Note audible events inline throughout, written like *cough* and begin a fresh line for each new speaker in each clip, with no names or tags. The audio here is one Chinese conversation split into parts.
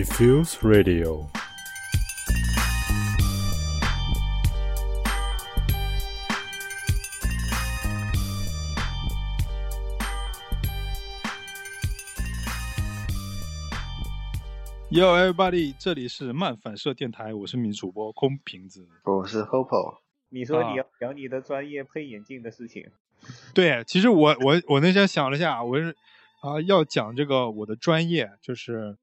Diffuse Radio。Yo everybody，这里是慢反射电台，我是你主播空瓶子。
我是 Hopo，
你说你
啊
要讲你的专业配眼镜的事情，
对，其实我我我那天想了一下，我是啊要讲这个我的专业，就是呃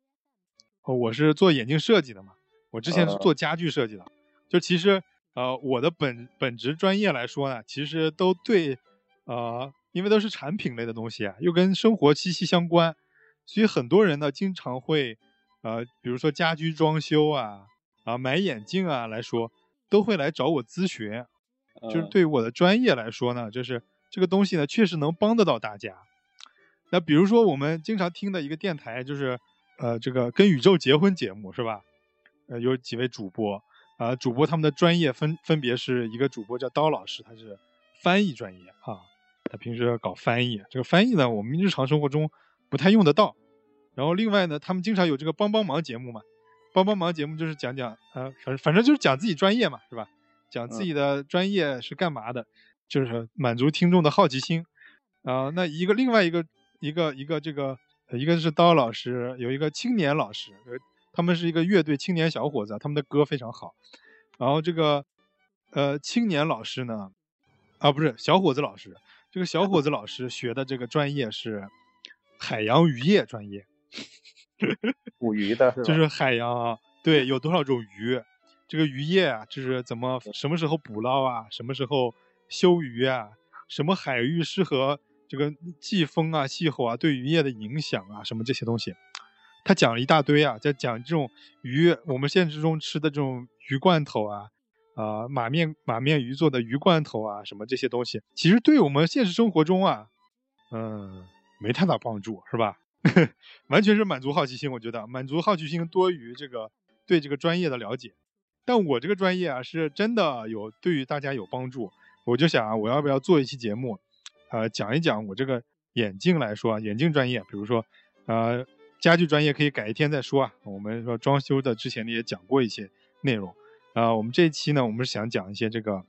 我是做眼镜设计的嘛，我之前是
呃
做家具设计的，就其实呃我的本本职专业来说呢，其实都对呃，因为都是产品类的东西啊，又跟生活息息相关，所以很多人呢经常会呃，比如说家居装修啊啊买眼镜啊来说，都会来找我咨询，就是
嗯。
对我的专业来说呢，就是这个东西呢，确实能帮得到大家。那比如说我们经常听的一个电台，就是呃这个跟宇宙结婚节目是吧？呃，有几位主播啊、主播他们的专业分分别是一个主播叫刀老师，他是翻译专业啊，他平时搞翻译。这个翻译呢，我们日常生活中不太用得到。然后另外呢，他们经常有这个帮帮忙节目嘛，帮帮忙节目就是讲讲呃，反正反正就是讲自己专业嘛，是吧？讲自己的专业是干嘛的，就是满足听众的好奇心。啊、那一个另外一个一个一个这个，呃一个是刀老师，有一个青年老师，呃，他们是一个乐队青年小伙子，他们的歌非常好。然后这个呃青年老师呢，啊不是小伙子老师，这个小伙子老师学的这个专业是海洋渔业专业。
捕鱼的是吧？
就是海洋啊，对，有多少种鱼，这个渔业啊，就是怎么什么时候捕捞啊，什么时候休渔啊，什么海域适合这个季风啊、气候啊对渔业的影响啊，什么这些东西，他讲了一大堆啊，在讲这种鱼，我们现实中吃的这种鱼罐头啊，啊、马面马面鱼做的鱼罐头啊，什么这些东西，其实对我们现实生活中啊，嗯，没太大帮助，是吧？*laughs* 完全是满足好奇心，我觉得满足好奇心多于这个对这个专业的了解。但我这个专业啊，是真的有对于大家有帮助。我就想啊，我要不要做一期节目，呃，讲一讲我这个眼镜来说啊，眼镜专业，比如说，呃，家具专业可以改一天再说啊。我们说装修的之前呢也讲过一些内容，啊、我们这一期呢，我们是想讲一些这个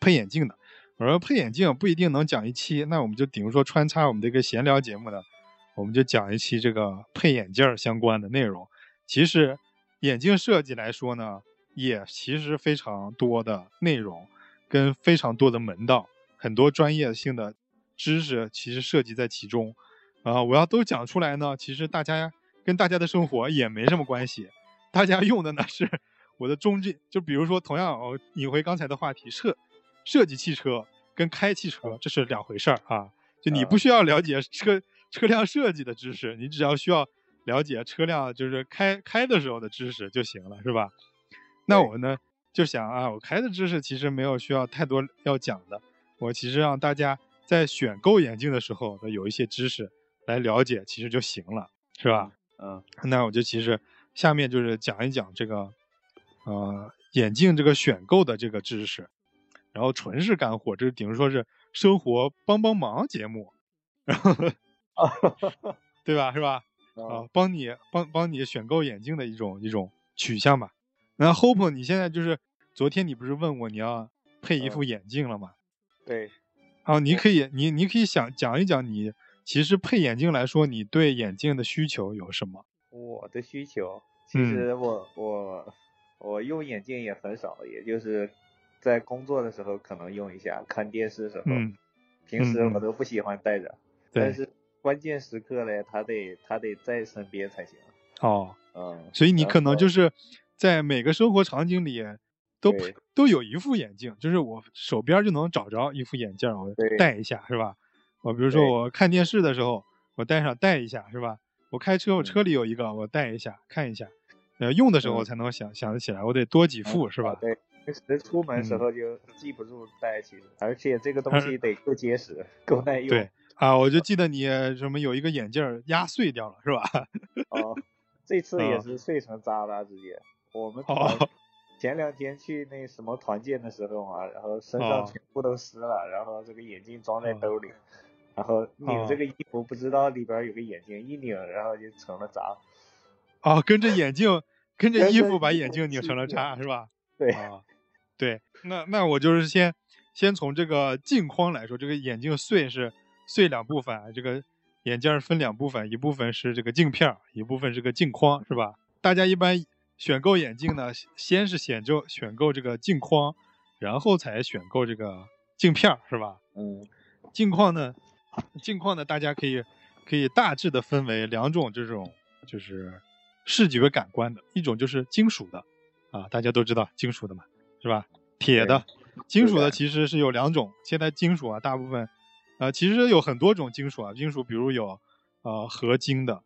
配眼镜的。我说配眼镜不一定能讲一期，那我们就顶多说穿插我们这个闲聊节目呢，我们就讲一期这个配眼镜相关的内容。其实眼镜设计来说呢，也其实非常多的内容，跟非常多的门道，很多专业性的知识其实涉及在其中。啊、我要都讲出来呢，其实大家跟大家的生活也没什么关系，大家用的呢是我的中间，就比如说同样，我引回刚才的话题，设设计汽车跟开汽车这是两回事儿啊。就你不需要了解车车辆设计的知识，你只要需要了解车辆就是开开的时候的知识就行了，是吧？那我呢就想啊，我开的知识其实没有需要太多要讲的，我其实让大家在选购眼镜的时候的有一些知识来了解，其实就行了，是吧？
嗯，
那我就其实下面就是讲一讲这个呃眼镜这个选购的这个知识，然后纯是干货，这是顶于说是生活帮帮忙节目，然 *laughs* 后对吧？是吧？啊，帮你帮帮你选购眼镜的一种一种取向吧。那 Hope，你现在就是昨天你不是问我你要配一副眼镜了吗？
对，
啊，你可以你你可以想讲一讲你其实配眼镜来说，你对眼镜的需求有什么？
我的需求，其
嗯
实我、我我用眼镜也很少，也就是在工作的时候可能用一下，看电视的时候，
嗯，
平时我都不喜欢戴着，
对
但是关键时刻嘞，他得他得在身边才行，
哦，
嗯，
所以你可能就是在每个生活场景里都
对
都有一副眼镜，就是我手边就能找着一副眼镜，我戴一下是吧？我比如说我看电视的时候，我戴上戴一下是吧？我开车我
嗯
车里有一个，我戴一下看一下，呃，用的时候
嗯
才能想想得起来，我得多几副是吧？
啊对，平时出门时
嗯
候就记不住戴，其实，而且这个东西 *laughs* 得够结实，够耐用。
对啊，我就记得你什么有一个眼镜压碎掉了是吧？
哦，这次也
啊
是碎成渣了，直接。我们
哦
团前两天去那什么团建的时候嘛，然后身
哦
上全部都湿了，然后这个眼镜装在
哦
兜里，然后拧
哦
这个衣服不知道里边有个眼镜，一拧然后就成了渣。
哦，跟着眼镜，跟着衣服把眼镜拧成了渣，是吧？
对，
啊，对，那那我就是先先从这个镜框来说，这个眼镜碎是碎两部分啊，这个眼镜儿分两部分，一部分是这个镜片儿，一部分是个镜框，是吧？大家一般选购眼镜呢，先是选购选购这个镜框，然后才选购这个镜片儿，是吧？
嗯
镜框呢，镜框呢，大家可以可以大致的分为两种这种就是视觉感官的，一种就是金属的，啊，大家都知道金属的嘛，是吧？铁的，金属的其实是有两种，现在金属啊，大部分，呃，其实有很多种金属啊，金属比如有呃合金的，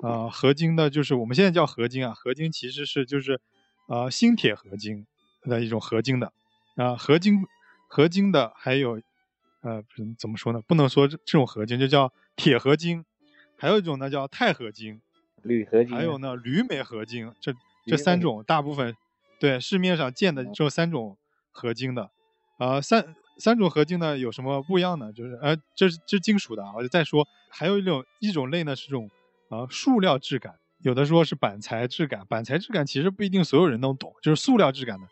呃合金的就是我们现在叫合金啊，合金其实是就是呃锌铁合金的一种合金的，啊、合金合金的还有呃怎么说呢？不能说这这种合金就叫铁合金，还有一种呢叫钛合金，
铝合金，
还有呢铝镁合金，这这三种大部分对市面上见的这三种合金的，呃三三种合金呢有什么不一样呢？就是呃这是这是金属的啊，我就再说。还有一种一种类呢是这种啊塑料质感，有的说是板材质感，板材质感其实不一定所有人都懂，就是塑料质感的，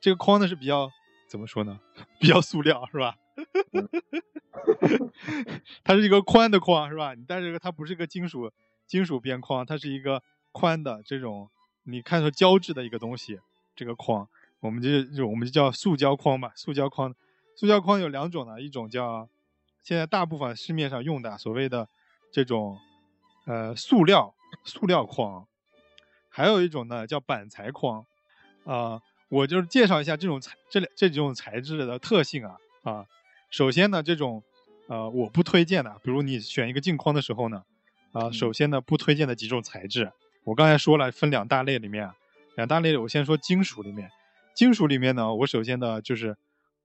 这个框呢是比较怎么说呢？比较塑料是吧？*laughs* 它是一个宽的框是吧？你戴这个它不是一个金属金属边框，它是一个宽的这种你看出胶质的一个东西，这个框我们就就我们就叫塑胶框吧。塑胶框，塑胶框有两种呢，一种叫现在大部分市面上用的所谓的这种呃塑料塑料框，还有一种呢叫板材框，啊、我就是介绍一下这种材这两这几种材质的特性啊啊。首先呢，这种呃我不推荐的，比如你选一个镜框的时候呢，啊、首先呢不推荐的几种材质，我刚才说了分两大类里面，两大类我先说金属里面，金属里面呢，我首先呢就是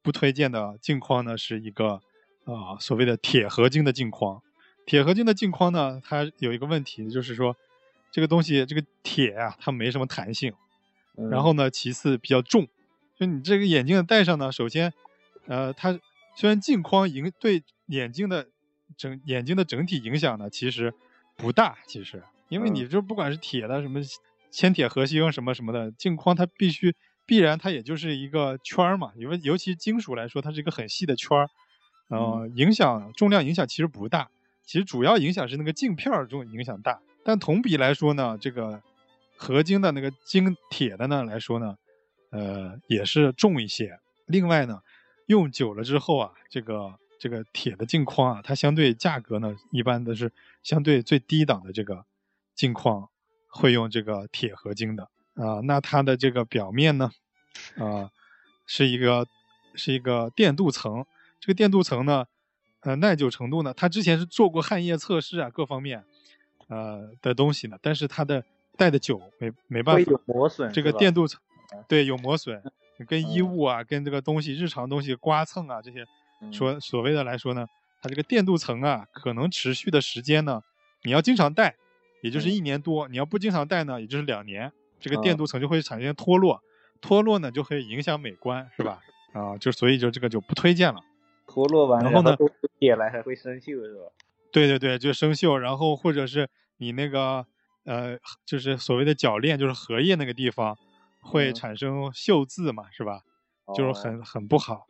不推荐的镜框呢是一个啊、所谓的铁合金的镜框，铁合金的镜框呢，它有一个问题就是说这个东西这个铁啊它没什么弹性，
嗯
然后呢，其次比较重，就你这个眼镜戴上呢，首先，呃，它虽然镜框影对眼睛的整眼睛的整体影响呢，其实不大，其实，因为
嗯。
你这不管是铁的什么铅铁合金什么什么的，镜框它必须必然它也就是一个圈儿嘛，因为尤其金属来说，它是一个很细的圈儿，呃，影响重量影响其实不大，其实主要影响是那个镜片儿这种影响大，但同比来说呢，这个合金的那个金铁的呢来说呢，呃，也是重一些。另外呢，用久了之后啊，这个这个铁的镜框啊，它相对价格呢，一般都是相对最低档的这个镜框会用这个铁合金的。啊、那它的这个表面呢，啊、是一个是一个电镀层，这个电镀层呢，呃，耐久程度呢，它之前是做过汗液测试啊，各方面，呃的东西呢，但是它的戴的久没没办法
有，磨损，
这个电镀层？
嗯，
对，有磨损，跟衣
嗯。
物啊，跟这个东西日常东西刮蹭啊这些，
嗯。
说所谓的来说呢，它这个电镀层啊，可能持续的时间呢，你要经常戴，也就是
嗯。
一年多；你要不经常戴呢，也就是两年，这个电
啊
镀层就会产生脱落，脱落呢就会影响美观，是吧？啊，就所以就这个就不推荐了。
脱落完，
然后呢
都铁了还会生锈是吧？
对对对，就生锈，然后或者是你那个呃，就是所谓的铰链，就是荷叶那个地方会
嗯
产生锈渍嘛，是吧？就是
哦
很很不好，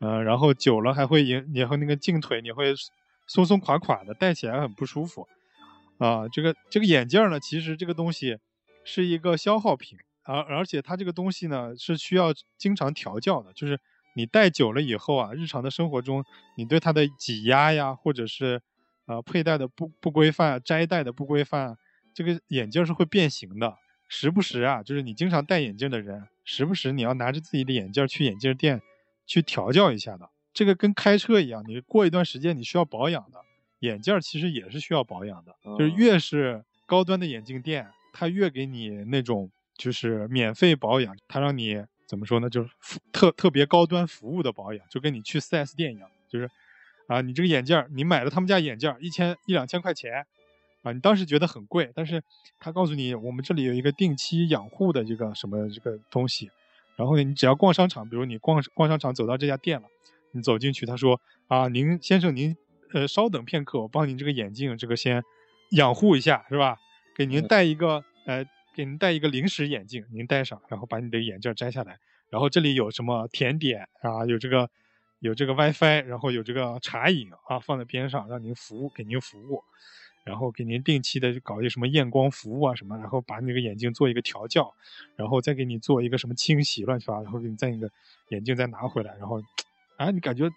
呃，然后久了还会影，也会那个镜腿你会松松垮垮的，戴起来很不舒服，啊、这个这个眼镜儿呢，其实这个东西是一个消耗品，而而且它这个东西呢是需要经常调教的，就是你戴久了以后啊，日常的生活中你对它的挤压呀，或者是呃佩戴的不不规范、摘戴的不规范，这个眼镜儿是会变形的。时不时啊，就是你经常戴眼镜的人，时不时你要拿着自己的眼镜儿去眼镜店去调教一下的。这个跟开车一样，你过一段时间你需要保养的，眼镜儿其实也是需要保养的。就是
哦
越是高端的眼镜店，它越给你那种就是免费保养，它让你怎么说呢，就是服特特别高端服务的保养，就跟你去 4S 店一样，就是啊，你这个眼镜儿，你买了他们家眼镜儿一千一两千块钱，啊，你当时觉得很贵，但是他告诉你，我们这里有一个定期养护的这个什么这个东西，然后呢，你只要逛商场，比如你逛逛商场走到这家店了，你走进去，他说啊，您先生您呃稍等片刻，我帮您这个眼镜这个先养护一下，是吧？给您
嗯
戴一个呃，给您戴一个临时眼镜，您戴上，然后把你的眼镜摘下来，然后这里有什么甜点啊，有这个有这个 WiFi，然后有这个茶饮啊，放在边上让您服务，给您服务，然后给您定期的搞一些什么验光服务啊什么，然后把那个眼镜做一个调教，然后再给你做一个什么清洗乱七八糟，然后给你再一个眼镜再拿回来，然后啊，你感觉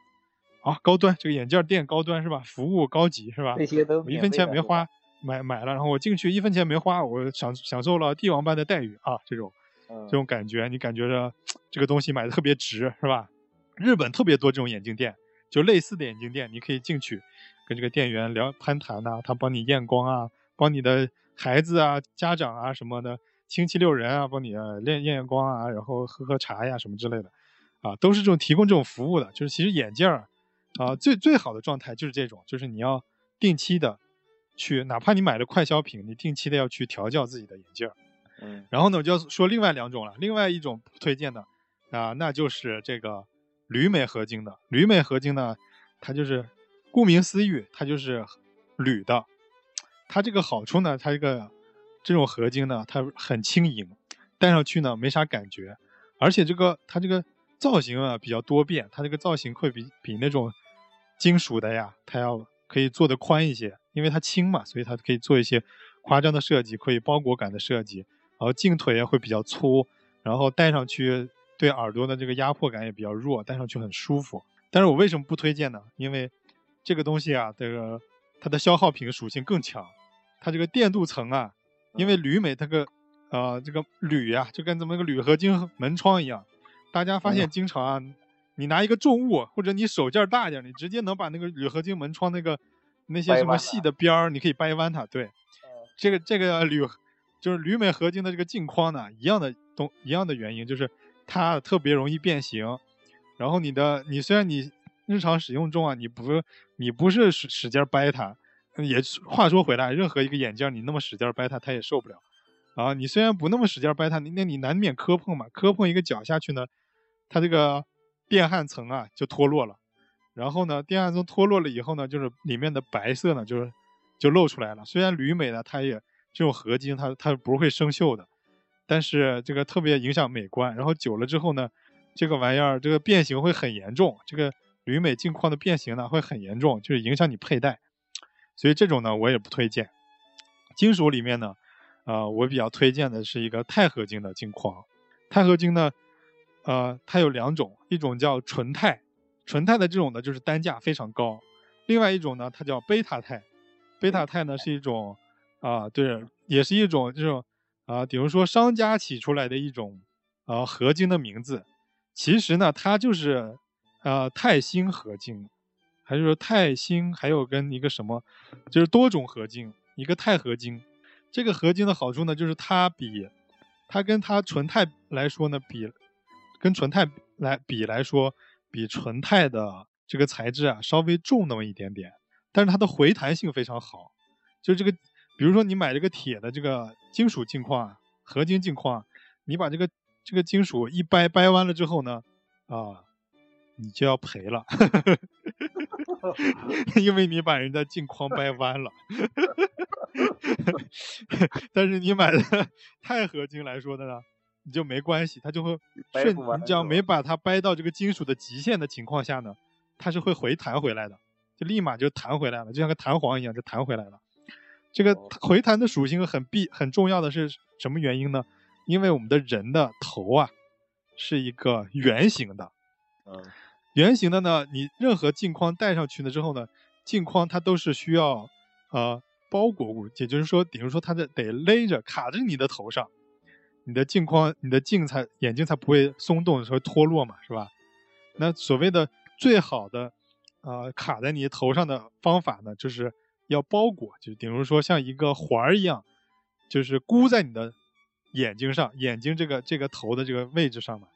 啊高端，这个眼镜店高端是吧？服务高级是吧？
这些都
我一分钱没花。买买了，然后我进去一分钱没花，我享享受了帝王般的待遇啊！这种，这种感觉，你感觉着这个东西买的特别值，是吧？日本特别多这种眼镜店，就类似的眼镜店，你可以进去跟这个店员聊攀谈呐，他帮你验光啊，帮你的孩子啊、家长啊什么的亲戚六人啊，帮你验验光啊，然后喝喝茶呀什么之类的，啊，都是这种提供这种服务的。就是其实眼镜儿啊，最最好的状态就是这种，就是你要定期的。去，哪怕你买了快消品，你定期的要去调教自己的眼镜儿。
嗯，
然后呢，我就要说另外两种了。另外一种不推荐的啊，那就是这个铝镁合金的。铝镁合金呢，它就是顾名思义，它就是铝的。它这个好处呢，它这个这种合金呢，它很轻盈，戴上去呢没啥感觉。而且这个它这个造型啊比较多变，它这个造型会比比那种金属的呀，它要可以做的宽一些。因为它轻嘛，所以它可以做一些夸张的设计，可以包裹感的设计。然后镜腿也会比较粗，然后戴上去对耳朵的这个压迫感也比较弱，戴上去很舒服。但是我为什么不推荐呢？因为这个东西啊，这个它的消耗品属性更强，它这个电镀层啊，因为铝镁它个呃这个铝啊，就跟咱们个铝合金门窗一样，大家发现经常啊，你拿一个重物或者你手劲大点，你直接能把那个铝合金门窗那个。那些什么细的边儿，你可以掰弯它。对，这个这个铝就是铝镁合金的这个镜框呢，一样的东一样的原因，就是它特别容易变形。然后你的你虽然你日常使用中啊，你不你不是使使劲掰它，也话说回来，任何一个眼镜你那么使劲掰它，它也受不了。啊，你虽然不那么使劲掰它，那你难免磕碰嘛，磕碰一个角下去呢，它这个电焊层啊就脱落了。然后呢，电焊层脱落了以后呢，就是里面的白色呢，就是就露出来了。虽然铝镁呢，它也这种合金，它它不会生锈的，但是这个特别影响美观。然后久了之后呢，这个玩意儿这个变形会很严重。这个铝镁镜框的变形呢会很严重，就是影响你佩戴。所以这种呢我也不推荐。金属里面呢，呃，我比较推荐的是一个钛合金的镜框。钛合金呢，呃，它有两种，一种叫纯钛。纯钛的这种呢，就是单价非常高。另外一种呢，它叫贝塔钛。贝塔钛呢是一种啊，对，也是一种这种啊，比如说商家起出来的一种啊合金的名字。其实呢，它就是啊钛锌合金，还是说钛锌还有跟一个什么，就是多种合金，一个钛合金。这个合金的好处呢，就是它比它跟它纯钛来说呢，比跟纯钛来比来说。比纯钛的这个材质啊稍微重那么一点点，但是它的回弹性非常好。就这个，比如说你买这个铁的这个金属镜框，合金镜框，你把这个这个金属一掰掰弯了之后呢，啊，你就要赔了，*laughs* 因为你把人家镜框掰弯了。*laughs* 但是你买的钛合金来说的呢？你就没关系，它就会顺。你只要没把它掰到这个金属的极限的情况下呢，它是会回弹回来的，就立马就弹回来了，就像个弹簧一样就弹回来了。这个回弹的属性很必很重要的是什么原因呢？因为我们的人的头啊是一个圆形的，
嗯，
圆形的呢，你任何镜框戴上去了之后呢，镜框它都是需要呃包裹物，也就是说，比如说它的得勒着卡着你的头上。你的镜框，你的镜才眼睛才不会松动，会脱落嘛，是吧？那所谓的最好的，呃，卡在你头上的方法呢，就是要包裹，就比如说像一个环儿一样，就是箍在你的眼睛上，眼睛这个这个头的这个位置上嘛。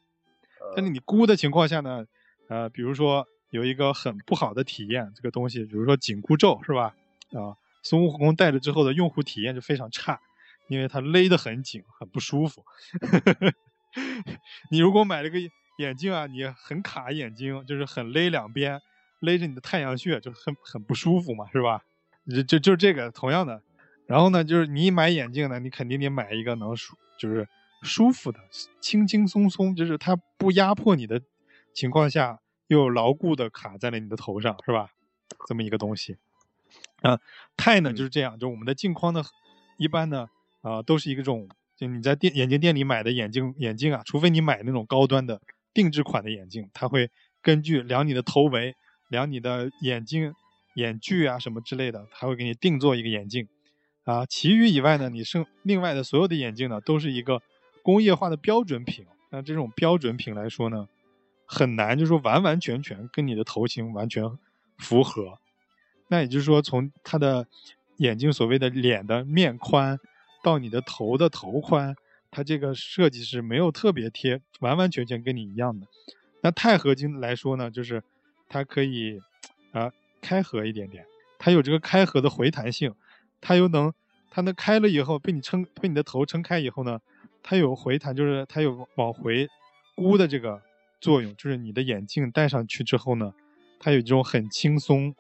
但是你箍的情况下呢，呃，比如说有一个很不好的体验，这个东西，比如说紧箍咒，是吧？啊，孙悟空戴了之后的用户体验就非常差。因为它勒得很紧，很不舒服。*laughs* 你如果买了个眼镜啊，你很卡眼睛，就是很勒两边，勒着你的太阳穴，就很很不舒服嘛，是吧？就就就是这个同样的，然后呢，就是你买眼镜呢，你肯定得买一个能舒，就是舒服的、轻轻松松，就是它不压迫你的情况下，又牢固的卡在了你的头上，是吧？这么一个东西。啊，钛呢就是这样，就我们的镜框呢，一般呢，啊，都是一个这种，就你在店眼镜店里买的眼镜眼镜啊，除非你买那种高端的定制款的眼镜，它会根据量你的头围、量你的眼镜眼距啊什么之类的，它会给你定做一个眼镜。啊，其余以外呢，你剩另外的所有的眼镜呢，都是一个工业化的标准品。那这种标准品来说呢，很难就是说完完全全跟你的头型完全符合。那也就是说，从它的眼镜所谓的脸的面宽到你的头的头宽，它这个设计是没有特别贴，完完全全跟你一样的。那钛合金来说呢，就是它可以啊开合一点点，它有这个开合的回弹性，它又能它能开了以后被你撑被你的头撑开以后呢，它有回弹，就是它有往回箍的这个作用，就是你的眼镜戴上去之后呢，它有这种很轻松。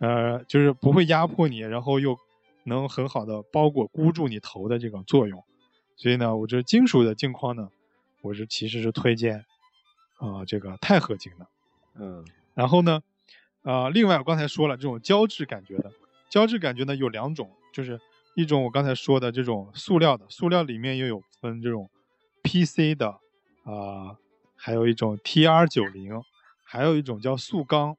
呃，就是不会压迫你，然后又能很好的包裹箍住你头的这个作用，所以呢，我这金属的镜框呢，我是其实是推荐啊这个钛合金的，
嗯，
然后呢，啊，另外我刚才说了这种胶质感觉的，胶质感觉呢有两种，就是一种我刚才说的这种塑料的，塑料里面又有分这种 PC 的啊，还有一种 TR 九零，还有一种叫塑钢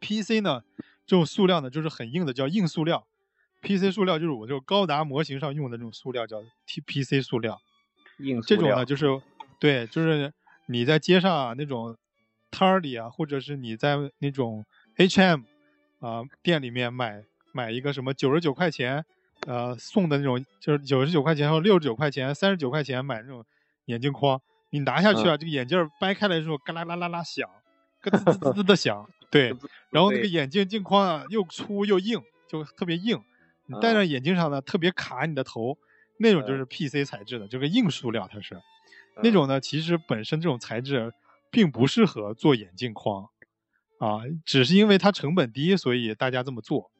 ，PC 呢。这种塑料呢，就是很硬的，叫硬塑料。PC 塑料就是我这种高达模型上用的那种塑料，叫 TPC 塑料。
硬塑
料。这种呢，就是对，就是你在街上啊那种摊儿里啊，或者是你在那种 HM 啊店里面买买一个什么九十九块钱呃送的那种，就是九十九块钱和六十九块钱、三十九块钱买那种眼镜框，你拿下去啊，这个眼镜掰开来之后，嘎啦啦啦啦响，咯吱吱吱的响。对，*laughs* 然后那个眼镜镜框啊，又粗又硬，就特别硬。你戴上眼镜上呢，特别卡你的头。那种就是 PC 材质的，就是硬塑料，它是那种呢。其实本身这种材质并不适合做眼镜框啊，只是因为它成本低，所以大家这么做。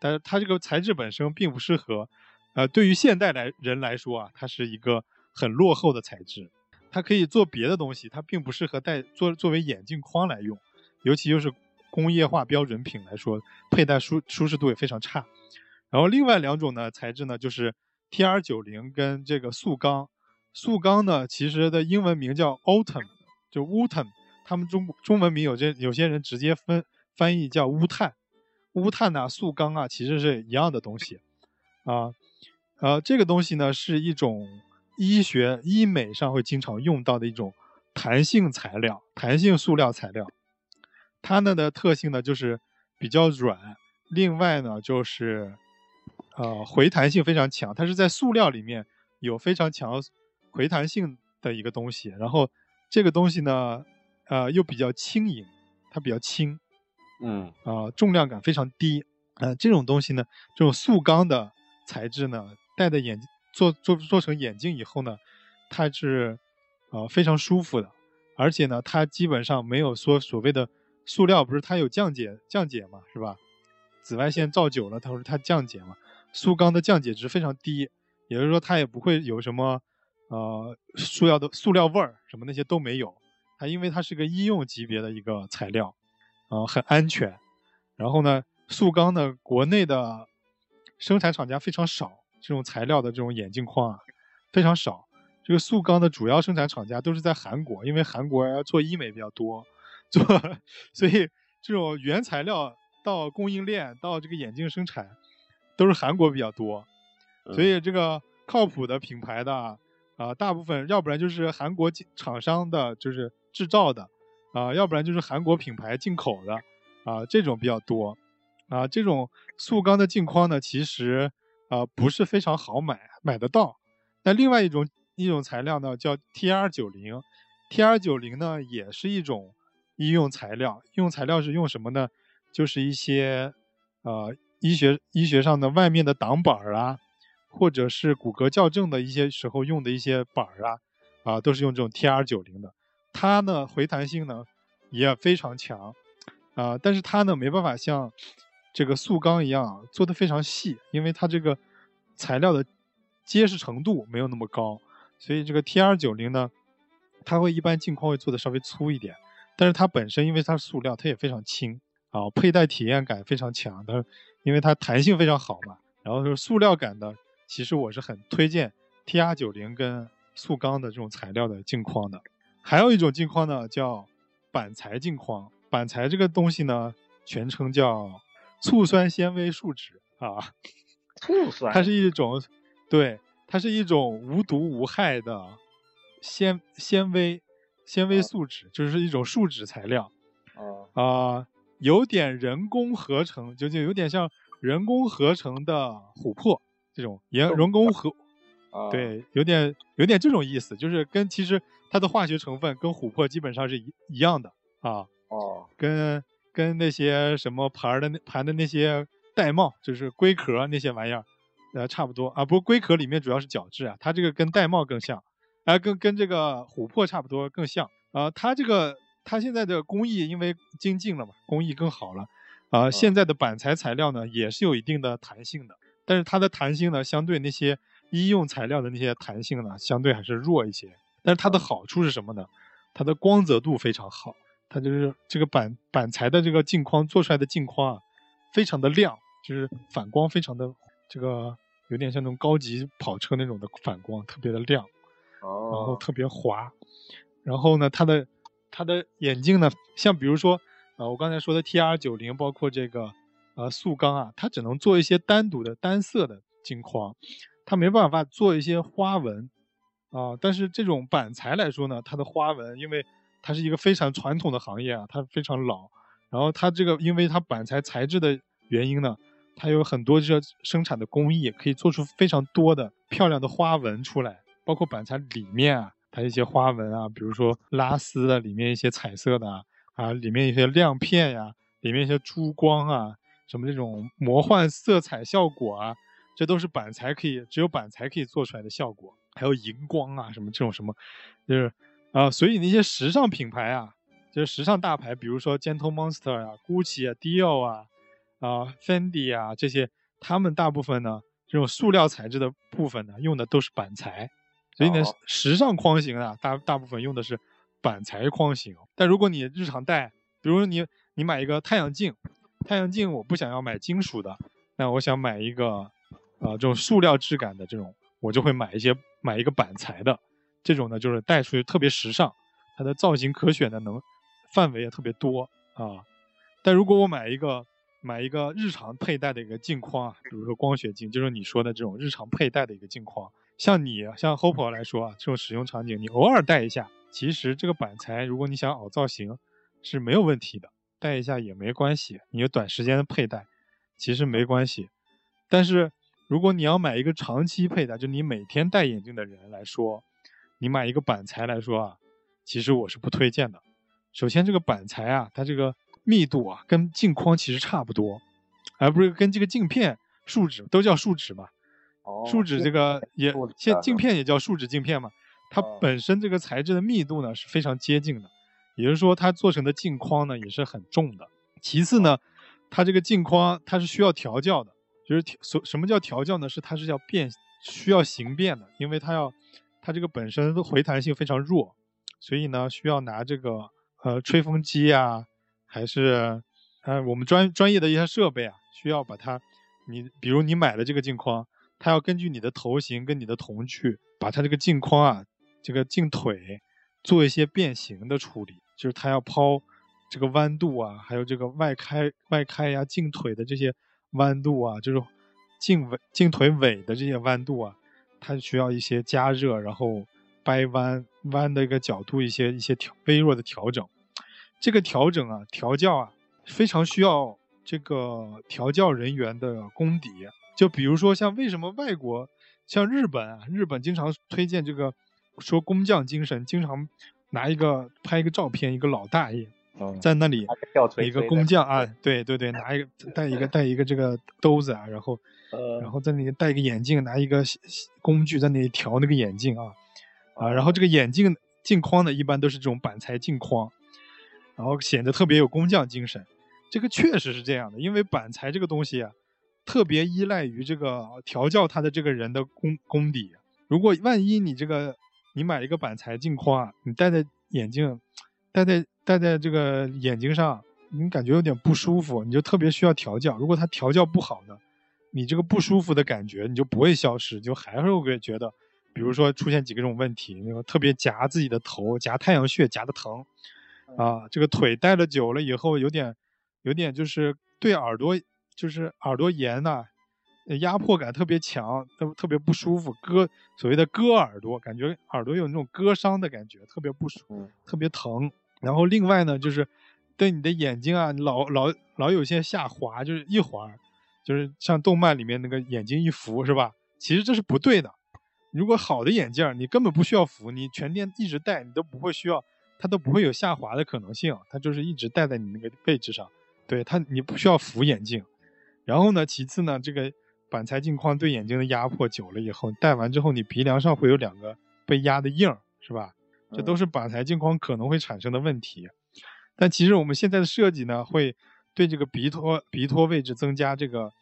但是它这个材质本身并不适合，呃，对于现代来人来说啊，它是一个很落后的材质。它可以做别的东西，它并不适合戴做作为眼镜框来用。尤其又是工业化标准品来说，佩戴舒舒适度也非常差。然后另外两种呢材质呢，就是 TR 九零跟这个塑钢。塑钢呢，其实的英文名叫 Autumn，就 autumn，。他们中中文名有这有些人直接分翻译叫乌碳。乌碳呢，塑钢啊，其实是一样的东西啊。呃，这个东西呢，是一种医学医美上会经常用到的一种弹性材料，弹性塑料材料。它呢的特性呢就是比较软，另外呢就是，呃，回弹性非常强。它是在塑料里面有非常强回弹性的一个东西。然后这个东西呢，呃，又比较轻盈，它比较轻，
嗯，
啊，重量感非常低。呃，这种东西呢，这种塑钢的材质呢，戴的眼做做做成眼镜以后呢，它是呃非常舒服的，而且呢，它基本上没有说所谓的。塑料不是它有降解降解嘛，是吧？紫外线照久了，它说它降解嘛。塑钢的降解值非常低，也就是说它也不会有什么呃塑料的塑料味儿，什么那些都没有。它因为它是个医用级别的一个材料，啊，很安全。然后呢，塑钢呢，国内的生产厂家非常少，这种材料的这种眼镜框啊非常少。这个塑钢的主要生产厂家都是在韩国，因为韩国做医美比较多。做，*laughs* 所以这种原材料到供应链到这个眼镜生产，都是韩国比较多，所以这个靠谱的品牌的啊，大部分要不然就是韩国厂商的，就是制造的，啊，要不然就是韩国品牌进口的，啊，这种比较多，啊，这种塑钢的镜框呢，其实啊不是非常好买，买得到。那另外一种一种材料呢，叫 TR 九零，TR 九零呢也是一种。医用材料，用材料是用什么呢？就是一些，呃，医学医学上的外面的挡板儿啊，或者是骨骼校正的一些时候用的一些板儿啊，啊，都是用这种 TR 九零的。它呢，回弹性呢也非常强，啊，但是它呢没办法像这个塑钢一样做的非常细，因为它这个材料的结实程度没有那么高，所以这个 TR 九零呢，它会一般镜框会做的稍微粗一点，但是它本身因为它是塑料，它也非常轻啊，佩戴体验感非常强的，因为它弹性非常好嘛。然后是塑料感的，其实我是很推荐 TR 九零跟塑钢的这种材料的镜框的。还有一种镜框呢，叫板材镜框。板材这个东西呢，全称叫醋酸纤维树脂啊。*laughs*
醋酸，
它是一种，对，它是一种无毒无害的纤纤维纤维树脂，就是一种树脂材料。
啊。
啊，有点人工合成，就就有点像人工合成的琥珀这种，也人工合。啊对，有点有点这种意思，就是跟其实它的化学成分跟琥珀基本上是一一样的啊。
哦，
跟跟那些什么盘的那牌的那些玳瑁，就是龟壳那些玩意儿，呃，差不多啊。不过龟壳里面主要是角质啊，它这个跟玳瑁更像，啊，跟跟这个琥珀差不多更像啊。它这个它现在的工艺因为精进了嘛，工艺更好了啊。现在的板材材料呢也是有一定的弹性的，但是它的弹性呢相对那些医用材料的那些弹性呢相对还是弱一些。但是它的好处是什么呢？它的光泽度非常好。它就是这个板板材的这个镜框做出来的镜框啊，非常的亮，就是反光非常的这个有点像那种高级跑车那种的反光，特别的亮，
哦，
然后特别滑，然后呢，它的它的眼镜呢，像比如说啊，我刚才说的 TR 九零，包括这个呃塑钢啊，它只能做一些单独的单色的镜框，它没办法做一些花纹啊，但是这种板材来说呢，它的花纹因为。它是一个非常传统的行业啊，它非常老。然后它这个，因为它板材材质的原因呢，它有很多这生产的工艺，可以做出非常多的漂亮的花纹出来。包括板材里面啊，它一些花纹啊，比如说拉丝的里面一些彩色的啊，里面一些亮片呀，里面一些珠光啊，什么这种魔幻色彩效果啊，这都是板材可以只有板材可以做出来的效果。还有荧光啊，什么这种什么，就是。啊，所以那些时尚品牌啊，就是时尚大牌，比如说 Gentle Monster 啊、GUCCI 啊、Dior 啊、啊 Fendi 啊这些，他们大部分呢，这种塑料材质的部分呢，用的都是板材。所以呢，时尚框型啊，大大部分用的是板材框型。但如果你日常戴，比如你你买一个太阳镜，太阳镜我不想要买金属的，那我想买一个，呃，这种塑料质感的这种，我就会买一些买一个板材的。这种呢，就是戴出去特别时尚，它的造型可选的能范围也特别多啊。但如果我买一个买一个日常佩戴的一个镜框啊，比如说光学镜，就是你说的这种日常佩戴的一个镜框，像你像 Hope 来说啊，这种使用场景你偶尔戴一下，其实这个板材如果你想凹造型是没有问题的，戴一下也没关系。你有短时间的佩戴，其实没关系。但是如果你要买一个长期佩戴，就你每天戴眼镜的人来说，你买一个板材来说啊，其实我是不推荐的。首先，这个板材啊，它这个密度啊，跟镜框其实差不多，而不是跟这个镜片树脂都叫树脂嘛。
哦。
树脂这个也现镜片也叫树脂镜片嘛。它本身这个材质的密度呢是非常接近的，也就是说它做成的镜框呢也是很重的。其次呢，它这个镜框它是需要调教的，就是所什么叫调教呢？是它是要变需要形变的，因为它要。它这个本身的回弹性非常弱，所以呢，需要拿这个呃吹风机啊，还是呃我们专专业的一些设备啊，需要把它，你比如你买的这个镜框，它要根据你的头型跟你的瞳距，把它这个镜框啊，这个镜腿做一些变形的处理，就是它要抛这个弯度啊，还有这个外开外开呀，镜腿的这些弯度啊，就是镜尾镜腿尾的这些弯度啊。它需要一些加热，然后掰弯弯的一个角度，一些一些调微弱的调整。这个调整啊，调教啊，非常需要这个调教人员的功底。就比如说像为什么外国，像日本啊，日本经常推荐这个说工匠精神，经常拿一个拍一个照片，一个老大爷在那里，一个工匠啊，对对对，拿一个带一个带一个这个兜子啊，然后。然后在那里戴一个眼镜，拿一个工具在那里调那个眼镜啊，啊，然后这个眼镜镜框呢，一般都是这种板材镜框，然后显得特别有工匠精神。这个确实是这样的，因为板材这个东西啊，特别依赖于这个调教他的这个人的功功底。如果万一你这个你买一个板材镜框，你戴在眼镜，戴在戴在这个眼睛上，你感觉有点不舒服，你就特别需要调教。如果它调教不好呢，你这个不舒服的感觉你就不会消失，就还是会觉得，比如说出现几个这种问题，那个特别夹自己的头，夹太阳穴夹的疼，啊，这个腿戴了久了以后有点有点就是对耳朵。就是耳朵炎呐，压迫感特别强，特特别不舒服，割所谓的割耳朵，感觉耳朵有那种割伤的感觉，特别不舒服，特别疼。然后另外呢，就是对你的眼睛啊，老老老有些下滑，就是一滑，就是像动漫里面那个眼睛一浮，是吧？其实这是不对的。如果好的眼镜，你根本不需要扶，你全天一直戴，你都不会需要，它都不会有下滑的可能性，它就是一直戴在你那个位置上。对它，你不需要扶眼镜。然后呢，其次呢，这个板材镜框对眼睛的压迫久了以后，戴完之后你鼻梁上会有两个被压的印儿，是吧？这都是板材镜框可能会产生的问题。但其实我们现在的设计呢，会对这个鼻托鼻托位置增加这个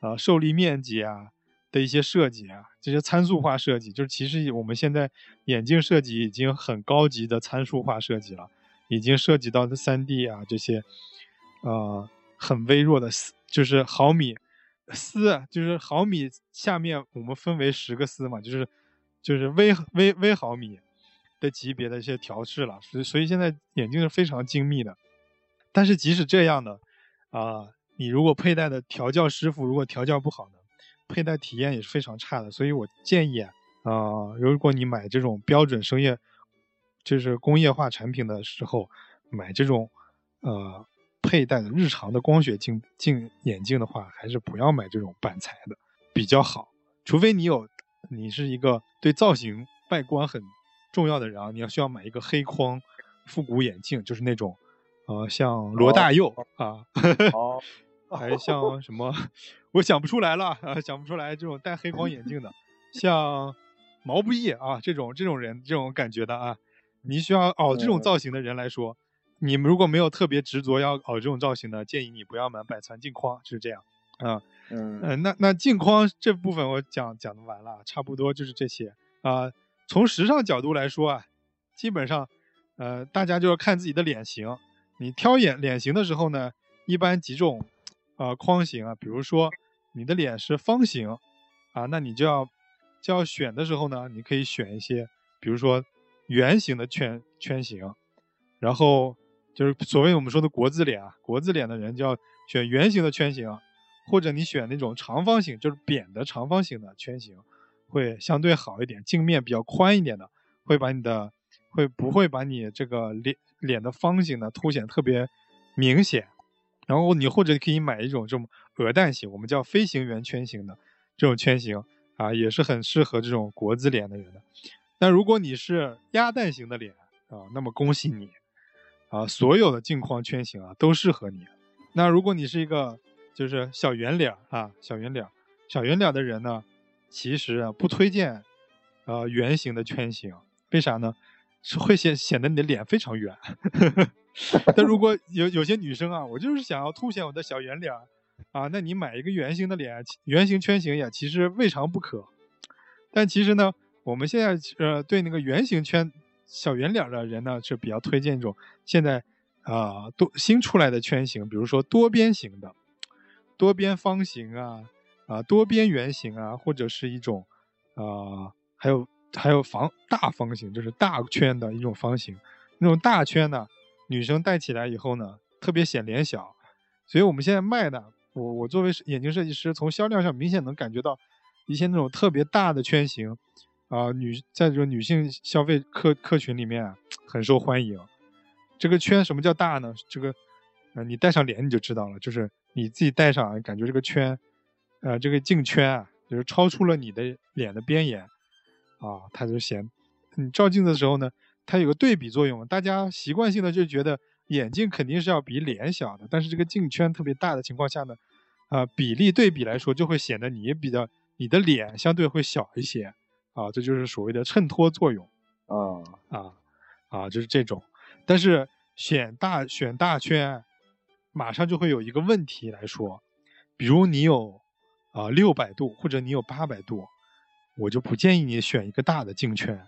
呃受力面积啊的一些设计啊，这些参数化设计，就是其实我们现在眼镜设计已经很高级的参数化设计了，已经涉及到的 3D 啊这些呃很微弱的丝。就是毫米丝，就是毫米下面我们分为十个丝嘛，就是就是微微微毫米的级别的一些调试了，所以所以现在眼镜是非常精密的。但是即使这样的啊，你如果佩戴的调教师傅如果调教不好呢，佩戴体验也是非常差的。所以我建议啊，如果你买这种标准声业，就是工业化产品的时候，买这种呃。佩戴的日常的光学镜镜眼镜的话，还是不要买这种板材的比较好。除非你有，你是一个对造型外观很重要的人啊，你要需要买一个黑框复古眼镜，就是那种，呃，像罗大佑啊，
哦，*laughs*
还像什么，我想不出来了啊，想不出来这种戴黑框眼镜的，像毛不易啊这种这种人这种感觉的啊，你需要哦这种造型的人来说。你们如果没有特别执着要搞这种造型的，建议你不要买百川镜框，就是这样。啊，嗯那那镜框这部分我讲讲的完了，差不多就是这些啊。从时尚角度来说啊，基本上，呃，大家就要看自己的脸型。你挑眼脸型的时候呢，一般几种啊框型啊，比如说你的脸是方形啊，那你就要就要选的时候呢，你可以选一些，比如说圆形的圈圈型，然后。就是所谓我们说的国字脸啊，国字脸的人就要选圆形的圈型，或者你选那种长方形，就是扁的长方形的圈型，会相对好一点，镜面比较宽一点的，会把你的会不会把你这个脸脸的方形呢凸显特别明显。然后你或者可以买一种这种鹅蛋型，我们叫飞行圆圈型的这种圈型啊，也是很适合这种国字脸的人的。那如果你是鸭蛋型的脸啊，那么恭喜你。啊，所有的镜框圈型啊都适合你。那如果你是一个就是小圆脸啊，小圆脸，小圆脸的人呢，其实啊不推荐呃圆形的圈型，为啥呢？是会显显得你的脸非常圆。*laughs* 但如果有有些女生啊，我就是想要凸显我的小圆脸啊，那你买一个圆形的脸，圆形圈型也其实未尝不可。但其实呢，我们现在呃对那个圆形圈。小圆脸的人呢是比较推荐一种现在啊多新出来的圈型，比如说多边形的、多边方形啊啊多边圆形啊，或者是一种啊还有还有方大方形，就是大圈的一种方形。那种大圈呢，女生戴起来以后呢特别显脸小，所以我们现在卖的，我我作为眼镜设计师，从销量上明显能感觉到一些那种特别大的圈型。啊，女在这个女性消费客客群里面啊很受欢迎。这个圈什么叫大呢？这个，呃，你戴上脸你就知道了，就是你自己戴上，感觉这个圈，呃，这个镜圈啊，就是超出了你的脸的边沿，啊，它就显。你照镜子的时候呢，它有个对比作用。大家习惯性的就觉得眼镜肯定是要比脸小的，但是这个镜圈特别大的情况下呢，啊，比例对比来说就会显得你比较，你的脸相对会小一些。啊，这就是所谓的衬托作用，
啊
啊啊，就是这种。但是选大选大圈，马上就会有一个问题来说，比如你有啊六百度，或者你有八百度，我就不建议你选一个大的镜圈，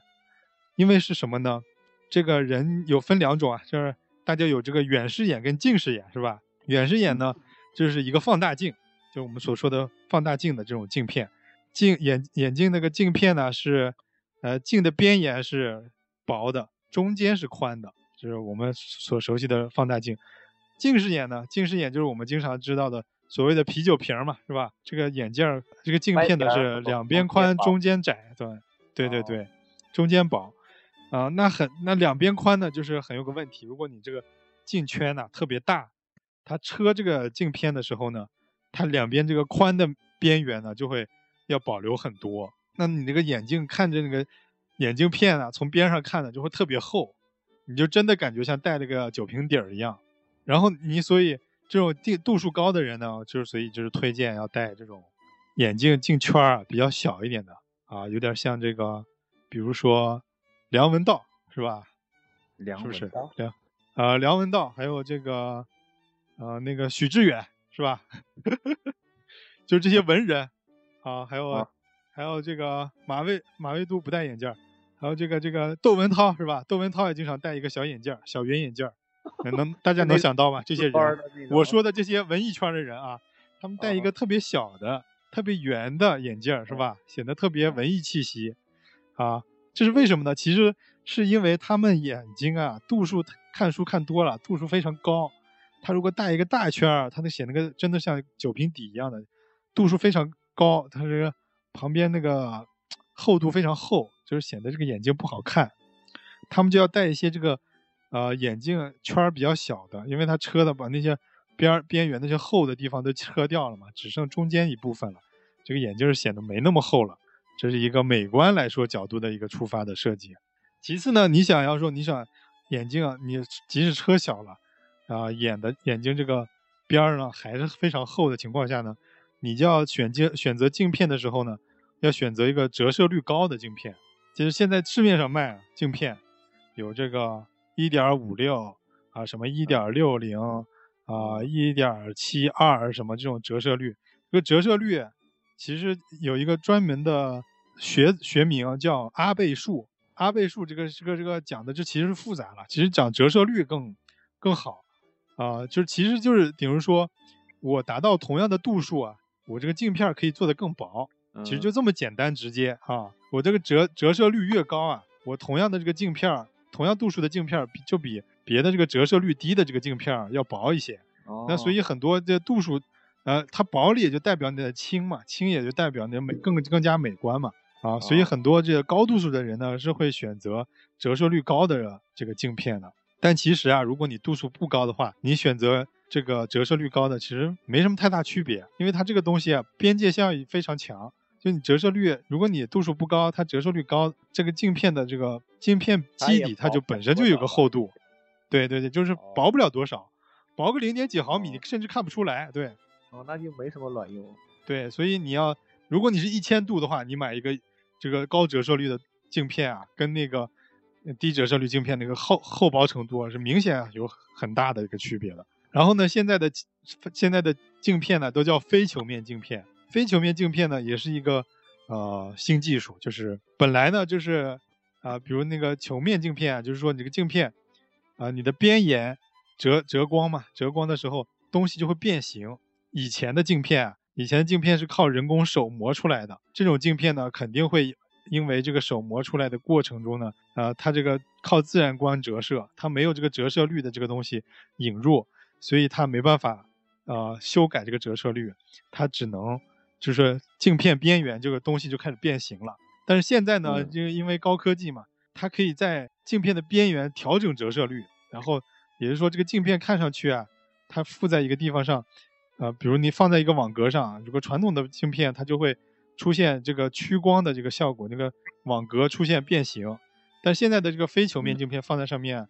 因为是什么呢？这个人有分两种啊，就是大家有这个远视眼跟近视眼，是吧？远视眼呢，就是一个放大镜，就我们所说的放大镜的这种镜片，镜眼眼镜那个镜片呢是，呃，镜的边沿是薄的，中间是宽的，就是我们所熟悉的放大镜。近视眼呢，近视眼就是我们经常知道的所谓的啤酒瓶嘛，是吧？这个眼镜儿，这个镜片呢是两边宽，中间窄，对，对对对，中间薄。啊，那很，那两边宽呢，就是很有个问题。如果你这个镜圈呢特别大，它车这个镜片的时候呢，它两边这个宽的边缘呢就会要保留很多。那你那个眼镜看着那个眼镜片啊，从边上看的就会特别厚，你就真的感觉像戴了个酒瓶底儿一样。然后你所以这种度度数高的人呢，就是所以就是推荐要戴这种眼镜镜圈啊比较小一点的啊，有点像这个，比如说。梁文道是吧？
梁文道，
梁，呃，梁文道，还有这个，呃，那个许志远是吧？*laughs* 就是这些文人啊，还有啊还有这个马未马未都不戴眼镜还有这个这个窦文涛是吧？窦文涛也经常戴一个小眼镜小圆眼镜能大家能想到吗？这些人，我说的这些文艺圈的人啊，他们戴一个特别小的、特别圆的眼镜是吧？显得特别文艺气息啊。这是为什么呢？其实是因为他们眼睛啊度数看书看多了，度数非常高。他如果戴一个大圈儿，他能显得个真的像酒瓶底一样的，度数非常高。他这个旁边那个厚度非常厚，就是显得这个眼睛不好看。他们就要戴一些这个呃眼镜圈比较小的，因为他车的把那些边边缘那些厚的地方都车掉了嘛，只剩中间一部分了，这个眼镜显得没那么厚了。这是一个美观来说角度的一个出发的设计。其次呢，你想要说你想眼镜啊，你即使车小了啊，眼的眼睛这个边儿呢还是非常厚的情况下呢，你就要选镜选择镜片的时候呢，要选择一个折射率高的镜片。其实现在市面上卖镜片有这个一点五六啊，什么一点六零啊，一点七二什么这种折射率，这个折射率其实有一个专门的。学学名叫阿倍数，阿倍数这个这个这个讲的这其实是复杂了，其实讲折射率更更好啊，就是其实就是比如说我达到同样的度数啊，我这个镜片可以做得更薄，其实就这么简单直接啊，我这个折折射率越高啊，我同样的这个镜片，同样度数的镜片比就比别的这个折射率低的这个镜片要薄一些，那所以很多这度数，呃，它薄了也就代表你的轻嘛，轻也就代表你的美更更加美观嘛。啊，所以很多这个高度数的人呢，是会选择折射率高的这个镜片的。但其实啊，如果你度数不高的话，你选择这个折射率高的，其实没什么太大区别，因为它这个东西啊，边界效应非常强。就你折射率，如果你度数不高，它折射率高，这个镜片的这个镜片基底它就本身就有个厚度。对对对，就是薄不了多少，薄个零点几毫米，你甚至看不出来。对，
哦，那就没什么卵用。
对，所以你要，如果你是一千度的话，你买一个。这个高折射率的镜片啊，跟那个低折射率镜片那个厚厚薄程度啊是明显有很大的一个区别的。然后呢，现在的现在的镜片呢都叫非球面镜片。非球面镜片呢也是一个呃新技术，就是本来呢就是啊，比如那个球面镜片啊，就是说你这个镜片啊，你的边沿折折光嘛，折光的时候东西就会变形。以前的镜片啊。以前的镜片是靠人工手磨出来的，这种镜片呢，肯定会因为这个手磨出来的过程中呢，呃，它这个靠自然光折射，它没有这个折射率的这个东西引入，所以它没办法，呃，修改这个折射率，它只能就是镜片边缘这个东西就开始变形了。但是现在呢，就因为高科技嘛，它可以在镜片的边缘调整折射率，然后也就是说这个镜片看上去啊，它附在一个地方上。啊，比如你放在一个网格上，如果传统的镜片它就会出现这个屈光的这个效果，那个网格出现变形。但现在的这个非球面镜片放在上面，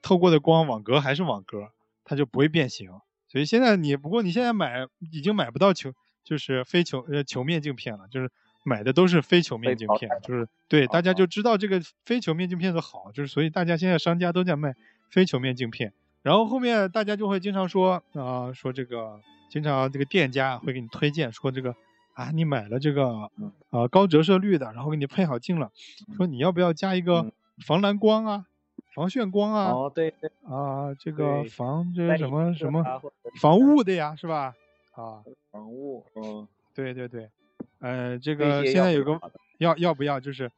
透过的光网格还是网格，它就不会变形。所以现在你不过你现在买已经买不到球，就是非球呃球面镜片了，就是买的都是非球面镜片，就是对大家就知道这个非球面镜片的好，就是所以大家现在商家都在卖非球面镜片。然后后面大家就会经常说啊，说这个。经常这个店家会给你推荐说这个啊，你买了这个
啊
呃高折射率的，然后给你配好镜了，说你要不要加一个
嗯
防蓝光啊、防眩光啊
哦，对对，
啊，这个防这个什么什么防雾的呀，是吧？啊，
防雾，嗯，
对对对，呃，这
这
个现在有个
要要
不要？就是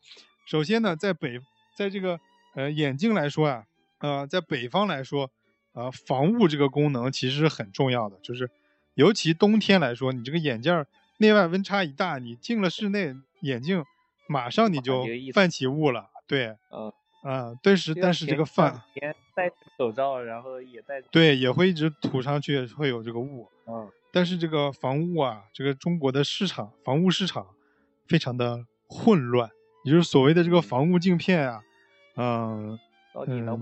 首先呢，在北，在这个呃眼镜来说啊，呃，在北方来说，呃，防雾这个功能其实是很重要的，就是尤其冬天来说，你这个眼镜儿内外温差一大，你进了室内，眼镜马上你就泛起雾了，对，
嗯，
啊、但是但是这个泛，
前戴着口罩，然后也戴，
对，也会一直涂上去，会有这个雾。
嗯，
但是这个防雾啊，这个中国的市场防雾市场非常的混乱，也就是所谓的这个防雾镜片啊，嗯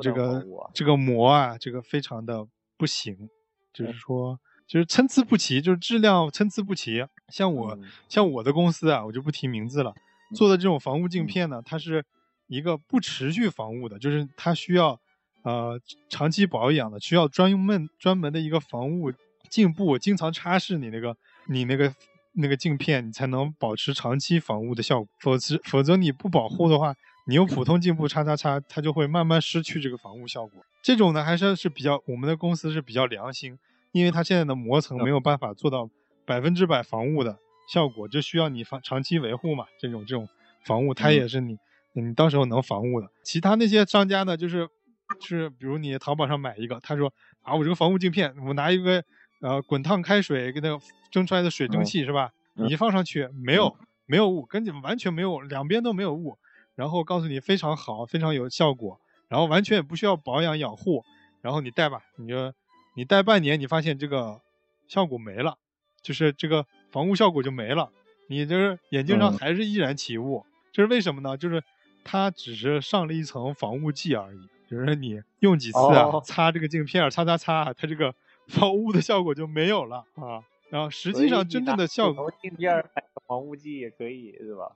这个？这个膜啊，这个非常的不行，就是
嗯。
说就是参差不齐，就是质量参差不齐。像我、
嗯。
像我的公司啊，我就不提名字了，做的这种防雾镜
嗯。
片呢，它是一个不持续防雾的，就是它需要呃长期保养的，需要专门专门的一个防雾镜布，经常擦拭你那个你那个那个镜片，你才能保持长期防雾的效果。否则否则你不保护的话，你用普通镜布擦擦擦，它就会慢慢失去这个防雾效果。这种呢还是是比较我们的公司是比较良心，因为它现在的膜层没有办法做到百分之百防雾的效果，就需要你防长期维护嘛。这种这种防雾，它
嗯
也是你、你到时候能防雾的。其他那些商家呢，就是是比如你淘宝上买一个，他说啊，我这个防雾镜片，我拿一个呃滚烫开水给那个蒸出来的水蒸
嗯
气、是吧？
嗯
你一放上去，没有没有雾，跟你完全没有，两边都没有雾，然后告诉你非常好，非常有效果，然后完全也不需要保养养护，然后你戴吧，你就你戴半年，你发现这个效果没了，就是这个防雾效果就没了，你就是眼镜上
嗯
还是依然起雾，这是为什么呢？就是它只是上了一层防雾剂而已，就是你用几次啊，
哦
擦这个镜片儿擦擦擦，它这个 *laughs* 防雾的效果就没有了啊。然后实际上真正的效果
镜片儿买个防雾剂也可以是吧？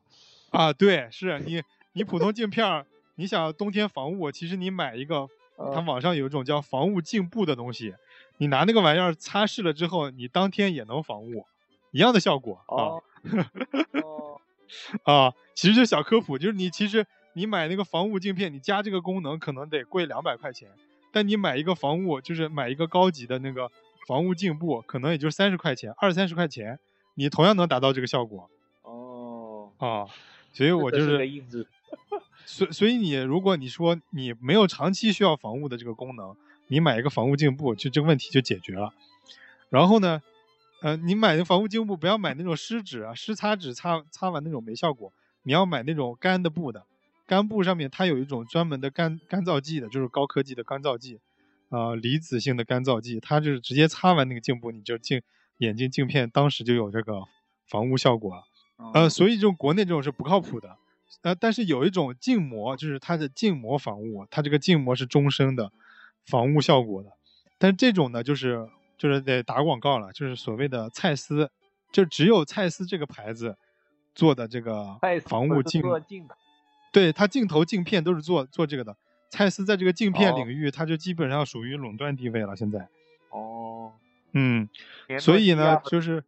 啊，对，是你你普通镜片儿，你想冬天防雾，其实你买一个，*laughs* 它
嗯
网上有一种叫防雾镜布的东西，你拿那个玩意儿擦拭了之后，你当天也能防雾，一样的效果啊。*laughs* 啊，其实就小科普，就是你其实你买那个防雾镜片，你加这个功能可能得贵两百块钱，但你买一个防雾，就是买一个高级的那个防雾镜布，可能也就三十块钱，二三十块钱，你同样能达到这个效果
哦，
啊。所以我就
是
所所以你如果你说你没有长期需要防雾的这个功能，你买一个防雾镜布，就这个问题就解决了。然后呢，呃，你买的防雾镜布不要买那种湿纸啊，湿擦纸擦擦完那种没效果，你要买那种干的布的，干布上面它有一种专门的干干燥剂的，就是高科技的干燥剂，啊、离子性的干燥剂，它就是直接擦完那个镜布，你就镜眼镜镜片当时就有这个防雾效果了。呃，
嗯
所以这种国内这种是不靠谱的。呃，但是有一种镜膜，就是它的镜膜防雾，它这个镜膜是终身的防雾效果的。但是这种呢，就是就是得打广告了，就是所谓的蔡司，就只有蔡司这个牌子做的这个防雾镜，对他镜头镜片都是做做这个的。蔡司在这个镜片
哦
领域，它就基本上属于垄断地位了。现在，
哦，
嗯，所以呢，就是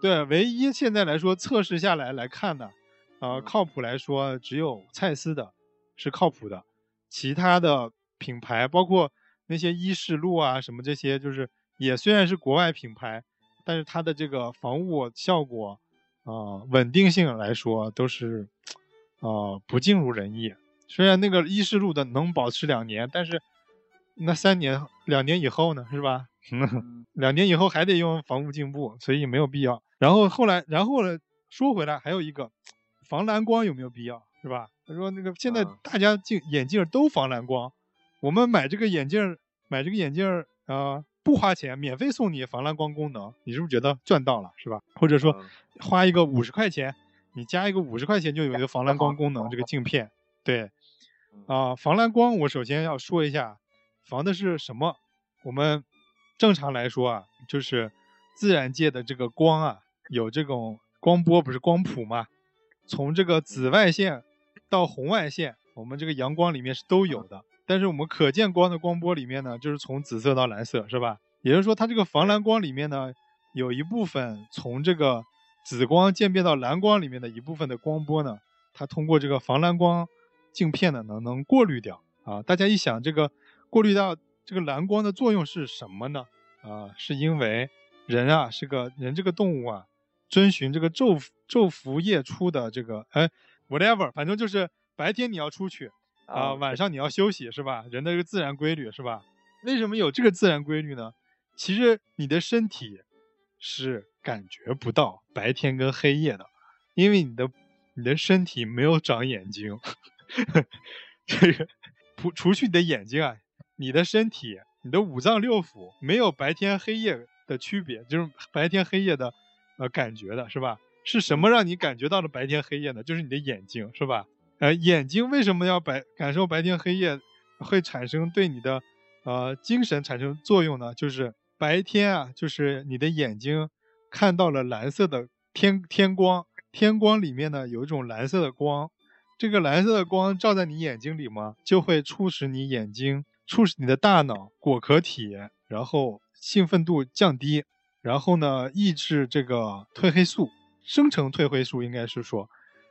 对，唯一现在来说测试下来来看的，呃，
嗯
靠谱来说只有蔡司的是靠谱的，其他的品牌包括那些依视路啊什么这些，就是也虽然是国外品牌，但是它的这个防雾效果，啊、稳定性来说都是，呃，不尽如人意。虽然那个依视路的能保持两年，但是那三年两年以后呢，是吧？
嗯 *laughs*
两年以后还得用防雾镜布，所以没有必要。然后后来，然后呢，说回来还有一个防蓝光有没有必要，是吧？他说那个现在
嗯
大家镜眼镜都防蓝光，我们买这个眼镜儿买这个眼镜儿啊、呃不花钱，免费送你防蓝光功能，你是不是觉得赚到了，是吧？或者说
嗯
花一个五十块钱，你加一个五十块钱就有一个防蓝光功能，这个镜片，对，
嗯
啊、防蓝光我首先要说一下，防的是什么？我们正常来说啊，就是自然界的这个光啊，有这种光波，不是光谱嘛？从这个紫外线到红外线，我们这个阳光里面是都有的。但是我们可见光的光波里面呢，就是从紫色到蓝色，是吧？也就是说，它这个防蓝光里面呢，有一部分从这个紫光渐变到蓝光里面的一部分的光波呢，它通过这个防蓝光镜片呢，能能过滤掉啊。大家一想，这个过滤到这个蓝光的作用是什么呢？啊，是因为人啊是个人这个动物啊，遵循这个昼昼伏夜出的这个哎，whatever，反正就是白天你要出去啊，晚上你要休息，是吧？人的这个自然规律是吧？为什么有这个自然规律呢？其实你的身体是。感觉不到白天跟黑夜的，因为你的你的身体没有长眼睛，*laughs* 这个除除去你的眼睛啊，你的身体，你的五脏六腑没有白天黑夜的区别，就是白天黑夜的呃感觉的是吧？是什么让你感觉到了白天黑夜呢？就是你的眼睛是吧？呃，眼睛为什么要白感受白天黑夜，会产生对你的呃精神产生作用呢？就是白天啊，就是你的眼睛。看到了蓝色的天天光，天光里面呢有一种蓝色的光，这个蓝色的光照在你眼睛里嘛，就会促使你眼睛，促使你的大脑果壳体，然后兴奋度降低，然后呢抑制这个褪黑素生成褪黑素，应该是说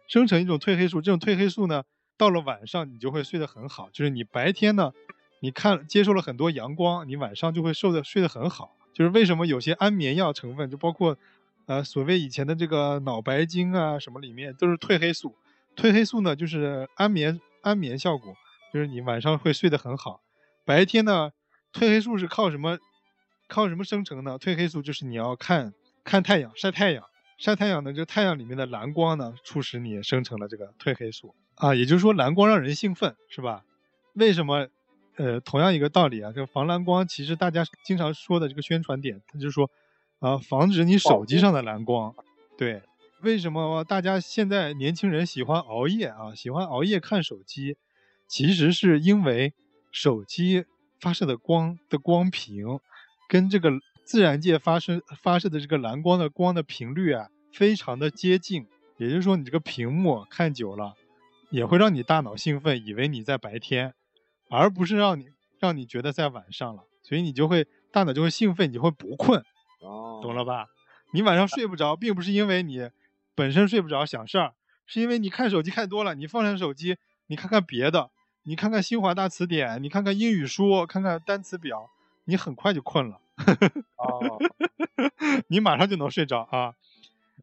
生成一种褪黑素，这种褪黑素呢到了晚上你就会睡得很好，就是你白天呢你看接受了很多阳光，你晚上就会受的睡得很好。就是为什么有些安眠药成分，就包括，呃，所谓以前的这个脑白金啊什么里面都是褪黑素。褪黑素呢，就是安眠安眠效果，就是你晚上会睡得很好。白天呢，褪黑素是靠什么？靠什么生成呢？褪黑素就是你要看看太阳，晒太阳，晒太阳呢，就太阳里面的蓝光呢，促使你生成了这个褪黑素啊。也就是说，蓝光让人兴奋，是吧？为什么？呃，同样一个道理啊，这个防蓝光其实大家经常说的这个宣传点，它就是说，啊，防止你手机上的蓝光。对，为什么大家现在年轻人喜欢熬夜啊？喜欢熬夜看手机，其实是因为手机发射的光的光屏，跟这个自然界发生发射的这个蓝光的光的频率啊，非常的接近。也就是说，你这个屏幕看久了，也会让你大脑兴奋，以为你在白天。而不是让你让你觉得在晚上了，所以你就会大脑就会兴奋，你就会不困，
哦，
懂了吧？你晚上睡不着，并不是因为你本身睡不着想事儿，是因为你看手机看多了。你放下手机，你看看别的，你看看新华大词典，你看看英语书，看看单词表，你很快就困了。
哦，*laughs*
你马上就能睡着啊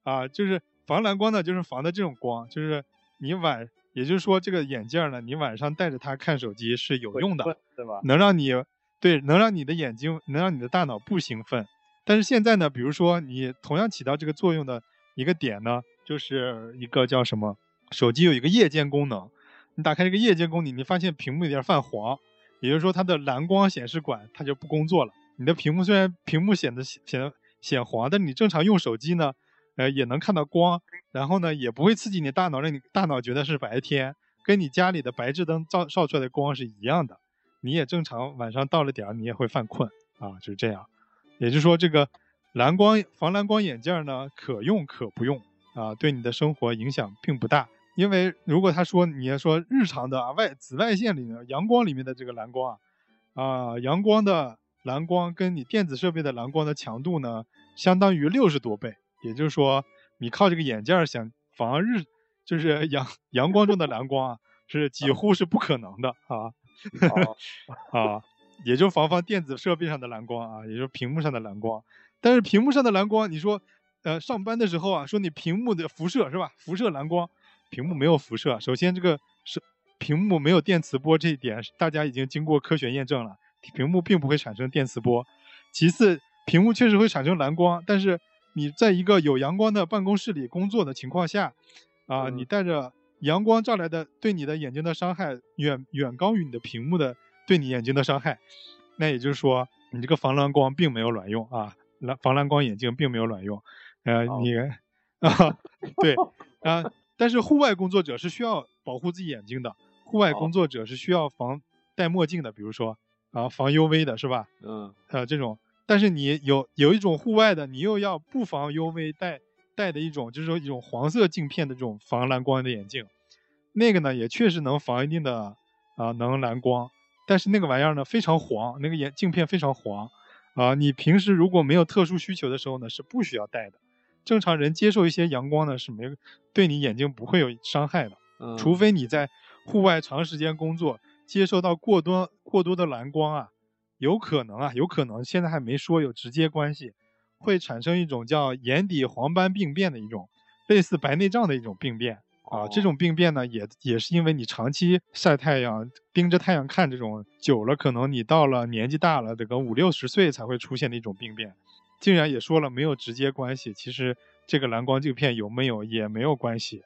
啊！就是防蓝光的，就是防的这种光，就是你晚。也就是说，这个眼镜呢，你晚上戴着它看手机是有用的，
对吧？
能让你对，能让你的眼睛，能让你的大脑不兴奋。但是现在呢，比如说你同样起到这个作用的一个点呢，就是一个叫什么？手机有一个夜间功能，你打开这个夜间功能，你发现屏幕有点泛黄，也就是说它的蓝光显示管它就不工作了。你的屏幕虽然屏幕显得显显黄，但你正常用手机呢？呃，也能看到光，然后呢，也不会刺激你大脑，让你大脑觉得是白天，跟你家里的白炽灯照照出来的光是一样的。你也正常晚上到了点儿，你也会犯困啊，就是这样。也就是说，这个蓝光防蓝光眼镜呢，可用可不用啊，对你的生活影响并不大。因为如果他说你要说日常的啊外紫外线里面阳光里面的这个蓝光啊，啊阳光的蓝光跟你电子设备的蓝光的强度呢，相当于六十多倍。也就是说，你靠这个眼镜想防日，就是阳阳光中的蓝光啊，是几乎是不可能的啊 *laughs* 啊，也就防防电子设备上的蓝光啊，也就是屏幕上的蓝光。但是屏幕上的蓝光，你说，呃，上班的时候啊，说你屏幕的辐射是吧？辐射蓝光，屏幕没有辐射。首先，这个是屏幕没有电磁波，这一点大家已经经过科学验证了，屏幕并不会产生电磁波。其次，屏幕确实会产生蓝光，但是。你在一个有阳光的办公室里工作的情况下，啊，你带着阳光照来的，对你的眼睛的伤害远远高于你的屏幕的对你眼睛的伤害。那也就是说，你这个防蓝光并没有卵用啊，蓝防蓝光眼镜并没有卵用。呃，你啊，*laughs* 对啊，但是户外工作者是需要保护自己眼睛的，户外工作者是需要防戴墨镜的，比如说啊，防 UV 的是吧？
嗯，
呃，这种。但是你有有一种户外的，你又要不防 UV 带带的一种，就是说一种黄色镜片的这种防蓝光的眼镜，那个呢也确实能防一定的啊能蓝光，但是那个玩意儿呢非常黄，那个眼镜片非常黄。啊，你平时如果没有特殊需求的时候呢是不需要戴的，正常人接受一些阳光呢是没对你眼睛不会有伤害的，
嗯。
除非你在户外长时间工作，接受到过多过多的蓝光啊，有可能啊，有可能现在还没说有直接关系，会产生一种叫眼底黄斑病变的一种类似白内障的一种病变啊。这
哦
种病变呢，也也是因为你长期晒太阳、盯着太阳看这种久了，可能你到了年纪大了，得个五六十岁才会出现的一种病变。竟然也说了没有直接关系，其实这个蓝光镜片有没有也没有关系。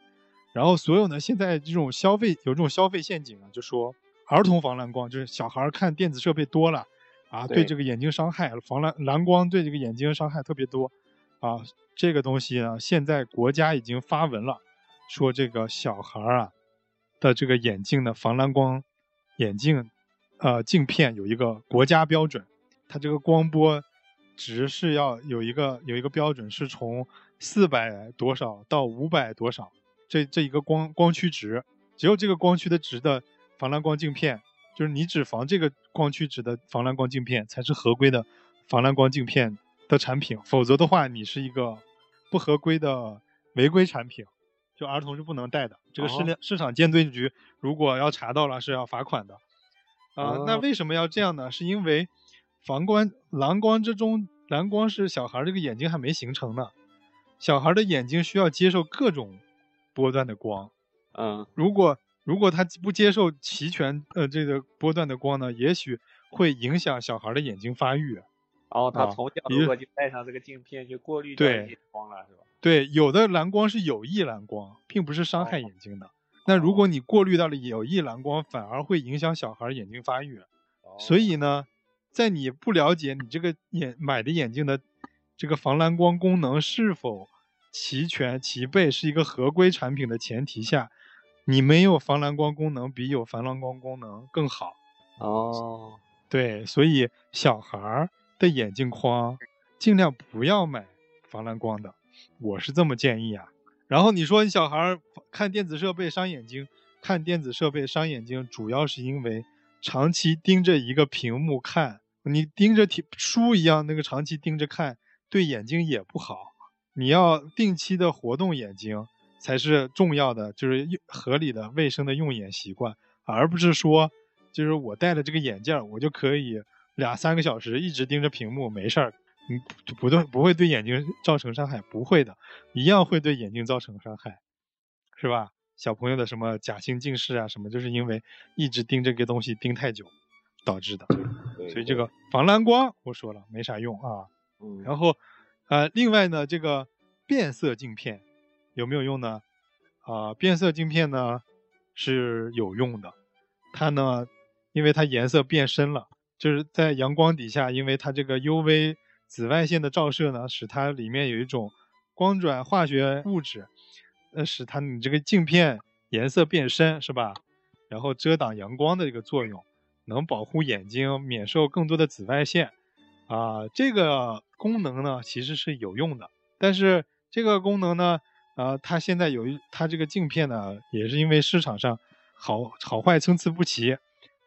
然后所有呢，现在这种消费有这种消费陷阱啊，就说儿童防蓝光，就是小孩儿看电子设备多了啊，对
对
这个眼睛伤害，防蓝蓝光对这个眼睛伤害特别多啊。这个东西呢，现在国家已经发文了，说这个小孩儿啊的这个眼镜的防蓝光眼镜呃镜片有一个国家标准，它这个光波值是要有一个有一个标准，是从四百多少到五百多少，这这一个光光区值，只有这个光区的值的防蓝光镜片，就是你只防这个光驱值的防蓝光镜片才是合规的防蓝光镜片的产品，否则的话你是一个不合规的违规产品，就儿童是不能戴的。这个市
哦
量市场监督局如果要查到了是要罚款的。啊、那
哦
为什么要这样呢？是因为防光蓝光之中，蓝光是小孩儿这个眼睛还没形成呢，小孩儿的眼睛需要接受各种波段的光。
嗯
如果如果他不接受齐全呃这个波段的光呢，也许会影响小孩儿的眼睛发育。
然后他
啊
从小
如
如果就戴上这个镜片，就过滤掉光了，是吧？
对，有的蓝光是有益蓝光，并不是伤害
哦
眼睛的。那如果你过滤到了有益蓝光，反而会影响小孩儿眼睛发育。所
哦
以呢，在你不了解你这个眼买的眼镜的这个防蓝光功能是否齐全齐备，是一个合规产品的前提下，你没有防蓝光功能比有防蓝光功能更好。
哦，
对，所以小孩儿的眼镜框尽量不要买防蓝光的，我是这么建议啊。然后你说你小孩儿看电子设备伤眼睛，看电子设备伤眼睛，主要是因为长期盯着一个屏幕看，你盯着题书一样，那个长期盯着看，对眼睛也不好。你要定期的活动眼睛才是重要的，就是用合理的、卫生的用眼习惯，而不是说，就是我戴了这个眼镜儿，我就可以两三个小时一直盯着屏幕，没事儿，嗯，不不对，不会对眼睛造成伤害，不会的，一样会对眼睛造成伤害，是吧？小朋友的什么假性近视啊，什么，就是因为一直盯这个东西盯太久导致的。所以这个防蓝光我说了没啥用啊。
嗯，
然后，呃，另外呢，这个变色镜片有没有用呢？啊、变色镜片呢是有用的，它呢，因为它颜色变深了，就是在阳光底下，因为它这个 UV 紫外线的照射呢，使它里面有一种光转化学物质，呃，使它你这个镜片颜色变深，是吧？然后遮挡阳光的这个作用，能保护眼睛免受更多的紫外线。啊，这个功能呢其实是有用的，但是这个功能呢，呃，它现在有一它这个镜片呢，也是因为市场上好好坏参差不齐，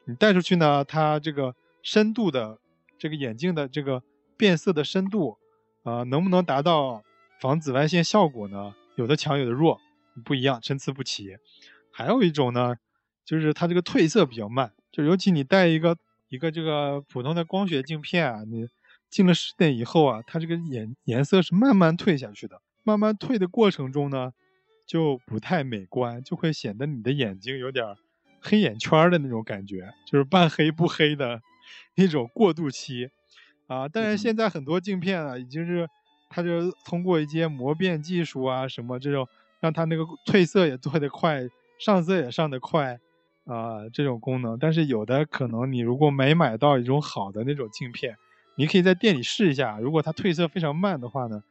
你戴出去呢，它这个深度的这个眼镜的这个变色的深度，啊、能不能达到防紫外线效果呢？有的强，有的弱，不一样，参差不齐。还有一种呢，就是它这个褪色比较慢，就尤其你戴一个一个这个普通的光学镜片啊，你进了室内以后啊，它这个颜颜色是慢慢褪下去的，慢慢退的过程中呢，就不太美观，就会显得你的眼睛有点儿黑眼圈儿的那种感觉，就是半黑不黑的那种过渡期啊。但是现在很多镜片啊，已经是它就通过一些磨变技术啊，什么这种让它那个褪色也褪得快，上色也上得快。啊、这种功能，但是有的可能你如果没买到一种好的那种镜片，你可以在店里试一下。如果它褪色非常慢的话呢，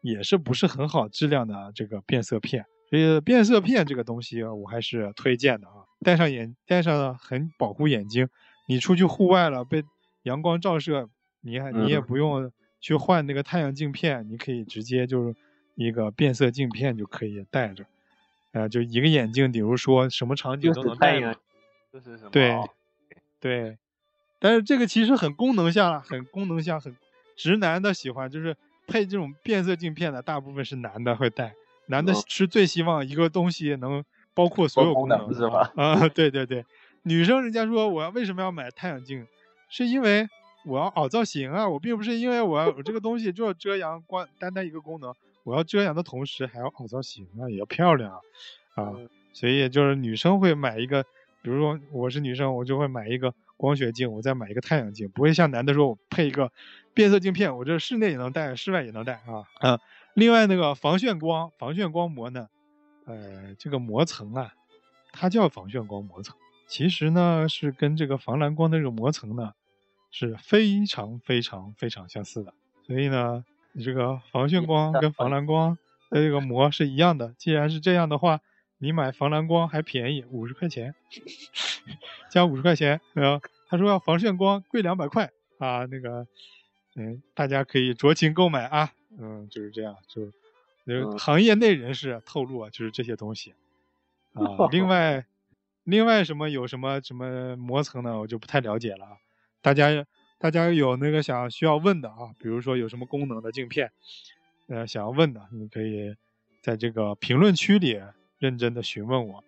也是不是很好质量的这个变色片。所以变色片这个东西我还是推荐的啊，戴上眼戴上呢很保护眼睛。你出去户外了被阳光照射，你还你也
嗯
不用去换那个太阳镜片，你可以直接就是一个变色镜片就可以戴着。呃，就一个眼镜，比如说什么场景都能戴嘛。，
就是什么？
对
哦
对，但是这个其实很功能性啊，很功能性，很直男的喜欢，就是配这种变色镜片的，大部分是男的会戴，男的
哦
是最希望一个东西能包括所有
功
能
能是吧？
啊，对对对，女生人家说我要为什么要买太阳镜，是因为我要凹造型啊，我并不是因为我要我这个东西就要遮阳光单单一个功能，我要遮阳的同时还要凹造型啊，也要漂亮啊，啊，
嗯。
所以就是女生会买一个，比如说我是女生，我就会买一个光学镜，我再买一个太阳镜，不会像男的说我配一个变色镜片，我这室内也能戴，室外也能戴啊啊。另外那个防眩光防眩光膜呢，呃，这个膜层啊，它叫防眩光膜层，其实呢是跟这个防蓝光的这个膜层呢是非常非常非常相似的，所以呢，你这个防眩光跟防蓝光的这个膜是一样的。既然是这样的话，你买防蓝光还便宜，五十块钱，*laughs* 加五十块钱。然后他说要防眩光贵两百块啊，那个，嗯，大家可以酌情购买啊，嗯，就是这样，就，就
嗯
行业内人士透露啊，就是这些东西啊。另 *laughs* 外，另外什么有什么什么膜层呢，我就不太了解了啊。大家大家有那个想需要问的啊，比如说有什么功能的镜片，呃，想要问的，你可以在这个评论区里认真的询问我。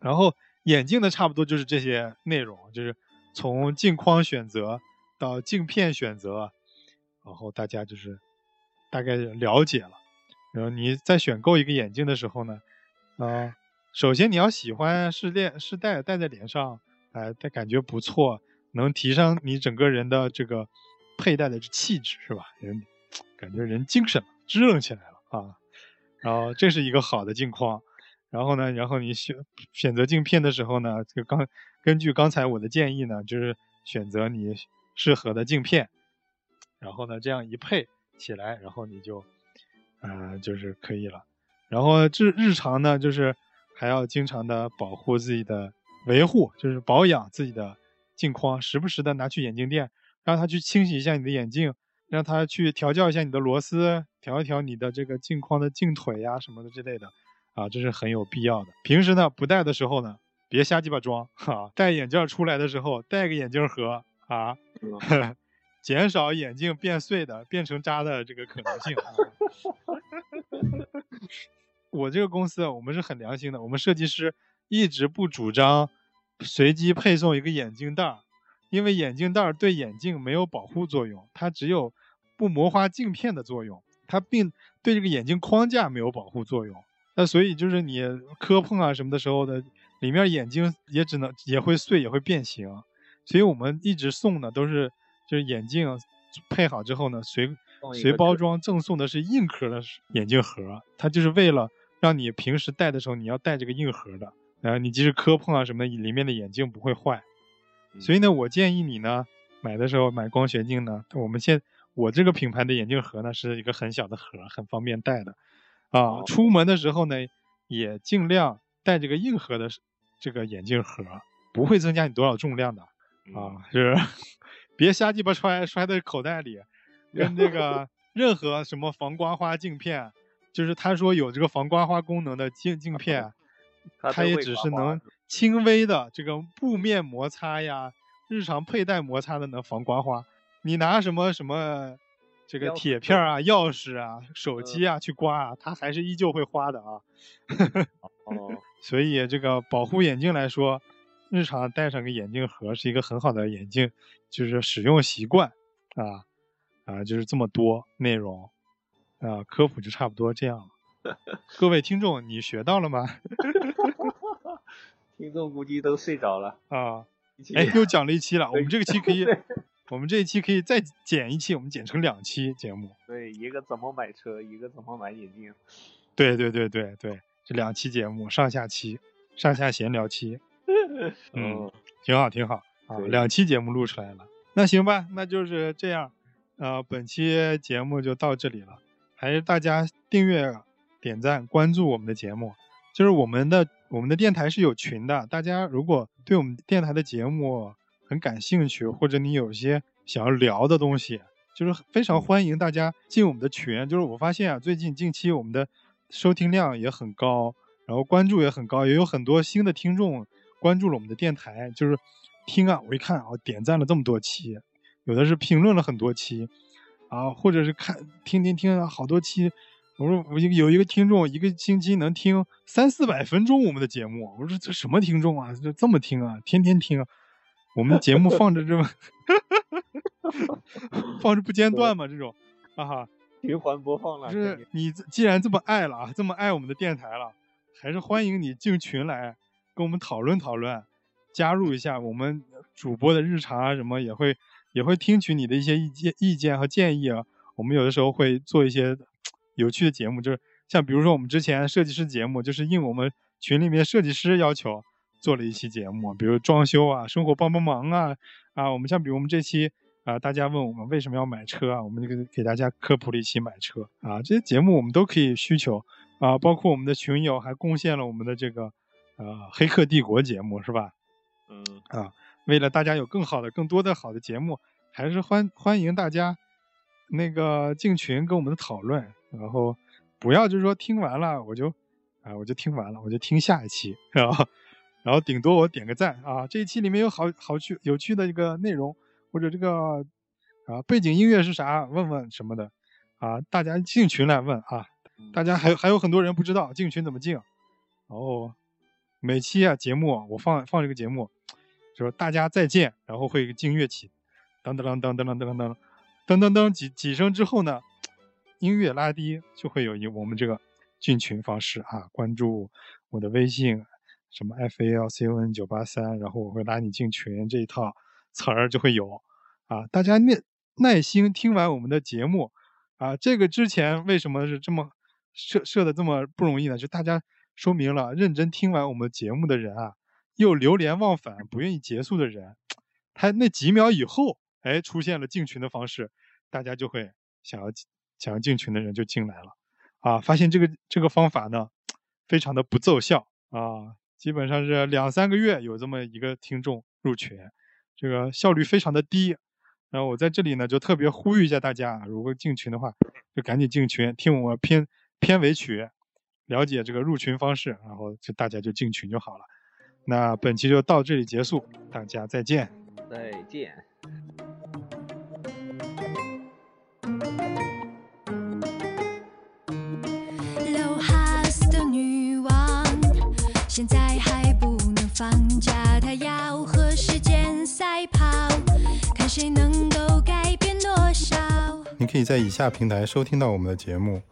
然后眼镜的差不多就是这些内容，就是从镜框选择到镜片选择，然后大家就是大概了解了。然后你在选购一个眼镜的时候呢，啊、首先你要喜欢是戴是戴戴在脸上，哎、戴感觉不错，能提升你整个人的这个佩戴的气质，是吧？人感觉人精神了，支棱起来了啊。然后这是一个好的镜框，然后呢，然后你选选择镜片的时候呢，就刚根据刚才我的建议呢，就是选择你适合的镜片，然后呢这样一配起来，然后你就，呃，就是可以了。然后日日常呢，就是还要经常的保护自己的维护，就是保养自己的镜框，时不时的拿去眼镜店，让他去清洗一下你的眼镜，让他去调教一下你的螺丝，调一调你的这个镜框的镜腿呀、什么的之类的，啊，这是很有必要的。平时呢不戴的时候呢，别瞎鸡巴装哈、戴眼镜出来的时候戴个眼镜盒啊，
嗯 *laughs*
减少眼镜变碎的、变成渣的这个可能性。啊 *laughs* 我这个公司啊我们是很良心的，我们设计师一直不主张随机配送一个眼镜袋儿，因为眼镜袋儿对眼镜没有保护作用，它只有不磨花镜片的作用，它并对这个眼镜框架没有保护作用。那所以就是你磕碰啊什么的时候的，里面眼睛也只能也会碎，也会变形。所以我们一直送的都是就是眼镜配好之后呢，随随包装赠送的是硬壳的眼镜盒，它就是为了让你平时戴的时候你要戴这个硬盒的，然后，你即使磕碰啊什么的，里面的眼镜不会坏。所以呢，我建议你呢，买的时候买光学镜呢，我们现我这个品牌的眼镜盒呢是一个很小的盒，很方便带的，啊，
哦
出门的时候呢也尽量带这个硬盒的这个眼镜盒，不会增加你多少重量的。
嗯
啊，是 *laughs* 别瞎鸡巴揣揣在口袋里，跟那个 *laughs* 任何什么防刮花镜片，就是他说有这个防刮花功能的镜镜片，*laughs*
它
也只是能轻微的这个布面摩擦呀，日常佩戴摩擦的能防刮花。你拿什么什么这个铁片儿啊、钥匙啊、手机啊去刮啊，它还是依旧会花的啊。
哦，*laughs*
所以这个保护眼镜来说，日常戴上个眼镜盒是一个很好的眼镜，就是使用习惯啊啊，就是这么多内容啊，科普就差不多这样了。*laughs* 各位听众，你学到了吗？*laughs*
听众估计都睡着了。
啊，哎，又讲了一期了，我们这个期可以
对，
我们这一期可以再剪一期，我们剪成两期节目。
对，一个怎么买车，一个怎么买眼镜。
对对对对对，这两期节目上下期，上下闲聊期。*laughs* 嗯
哦，
挺好，挺好啊，两期节目录出来了。那行吧，那就是这样，呃，本期节目就到这里了。还是大家订阅、点赞、关注我们的节目。就是我们的我们的电台是有群的，大家如果对我们电台的节目很感兴趣，或者你有一些想要聊的东西，就是非常欢迎大家进我们的群。就是我发现啊，最近近期我们的收听量也很高，然后关注也很高，也有很多新的听众关注了我们的电台，就是听啊，我一看啊，点赞了这么多期，有的是评论了很多期，啊，或者是看听听听好多期。我说我有一个听众，一个星期能听三四百分钟我们的节目。我说这什么听众啊？就这么听啊？天天听啊？我们的节目放着这么 *laughs* 放着不间断嘛？这种啊哈，
循环播放了。
就是你既然这么爱了啊，这么爱我们的电台了，还是欢迎你进群来跟我们讨论讨论，加入一下我们主播的日常啊什么也会也会听取你的一些意见意见和建议啊。我们有的时候会做一些。有趣的节目就是像比如说我们之前设计师节目，就是应我们群里面设计师要求做了一期节目，比如装修啊、生活帮帮忙啊啊。我们像比如我们这期啊，大家问我们为什么要买车啊，我们就给给大家科普了一期买车啊。这些节目我们都可以需求啊，包括我们的群友还贡献了我们的这个呃黑客帝国节目是吧？
嗯
啊，为了大家有更好的、更多的好的节目，还是欢欢迎大家那个进群跟我们的讨论。然后不要就是说听完了我就啊我就听完了我就听下一期然后然后顶多我点个赞啊这一期里面有好好趣有趣的一个内容或者这个啊背景音乐是啥问问什么的啊大家进群来问啊大家还还有很多人不知道进群怎么进然后每期啊节目我放放这个节目就是大家再见然后会进乐器当当当当当当当当当当几几声之后呢？音乐拉低就会有一我们这个进群方式啊，关注我的微信，什么 f a l c o n 九八三，然后我会拉你进群这一套 *laughs* 词儿就会有啊。大家耐耐心听完我们的节目啊，这个之前为什么是这么设设的这么不容易呢？就大家说明了认真听完我们节目的人啊，又流连忘返不愿意结束的人，他那几秒以后，哎，出现了进群的方式，大家就会想要。想要进群的人就进来了，啊，发现这个这个方法呢，非常的不奏效啊，基本上是两三个月有这么一个听众入群，这个效率非常的低。然后我在这里呢就特别呼吁一下大家，如果进群的话，就赶紧进群，听我片片尾曲，了解这个入群方式，然后就大家就进群就好了。那本期就到这里结束，大家再见，
再见。
放假，他要和时间赛跑，看谁能够改变多少。
你可以在以下平台收听到我们的节目：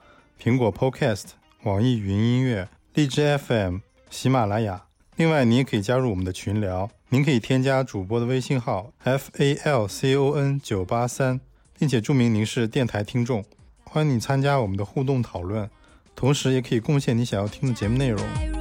苹果 Podcast、网易云音乐、荔枝 FM、喜马拉雅。另外，你也可以加入我们的群聊，您可以添加主播的微信号 f a l c o n 九八三，并且注明您是电台听众，欢迎你参加我们的互动讨论，同时也可以贡献你想要听的节目内容。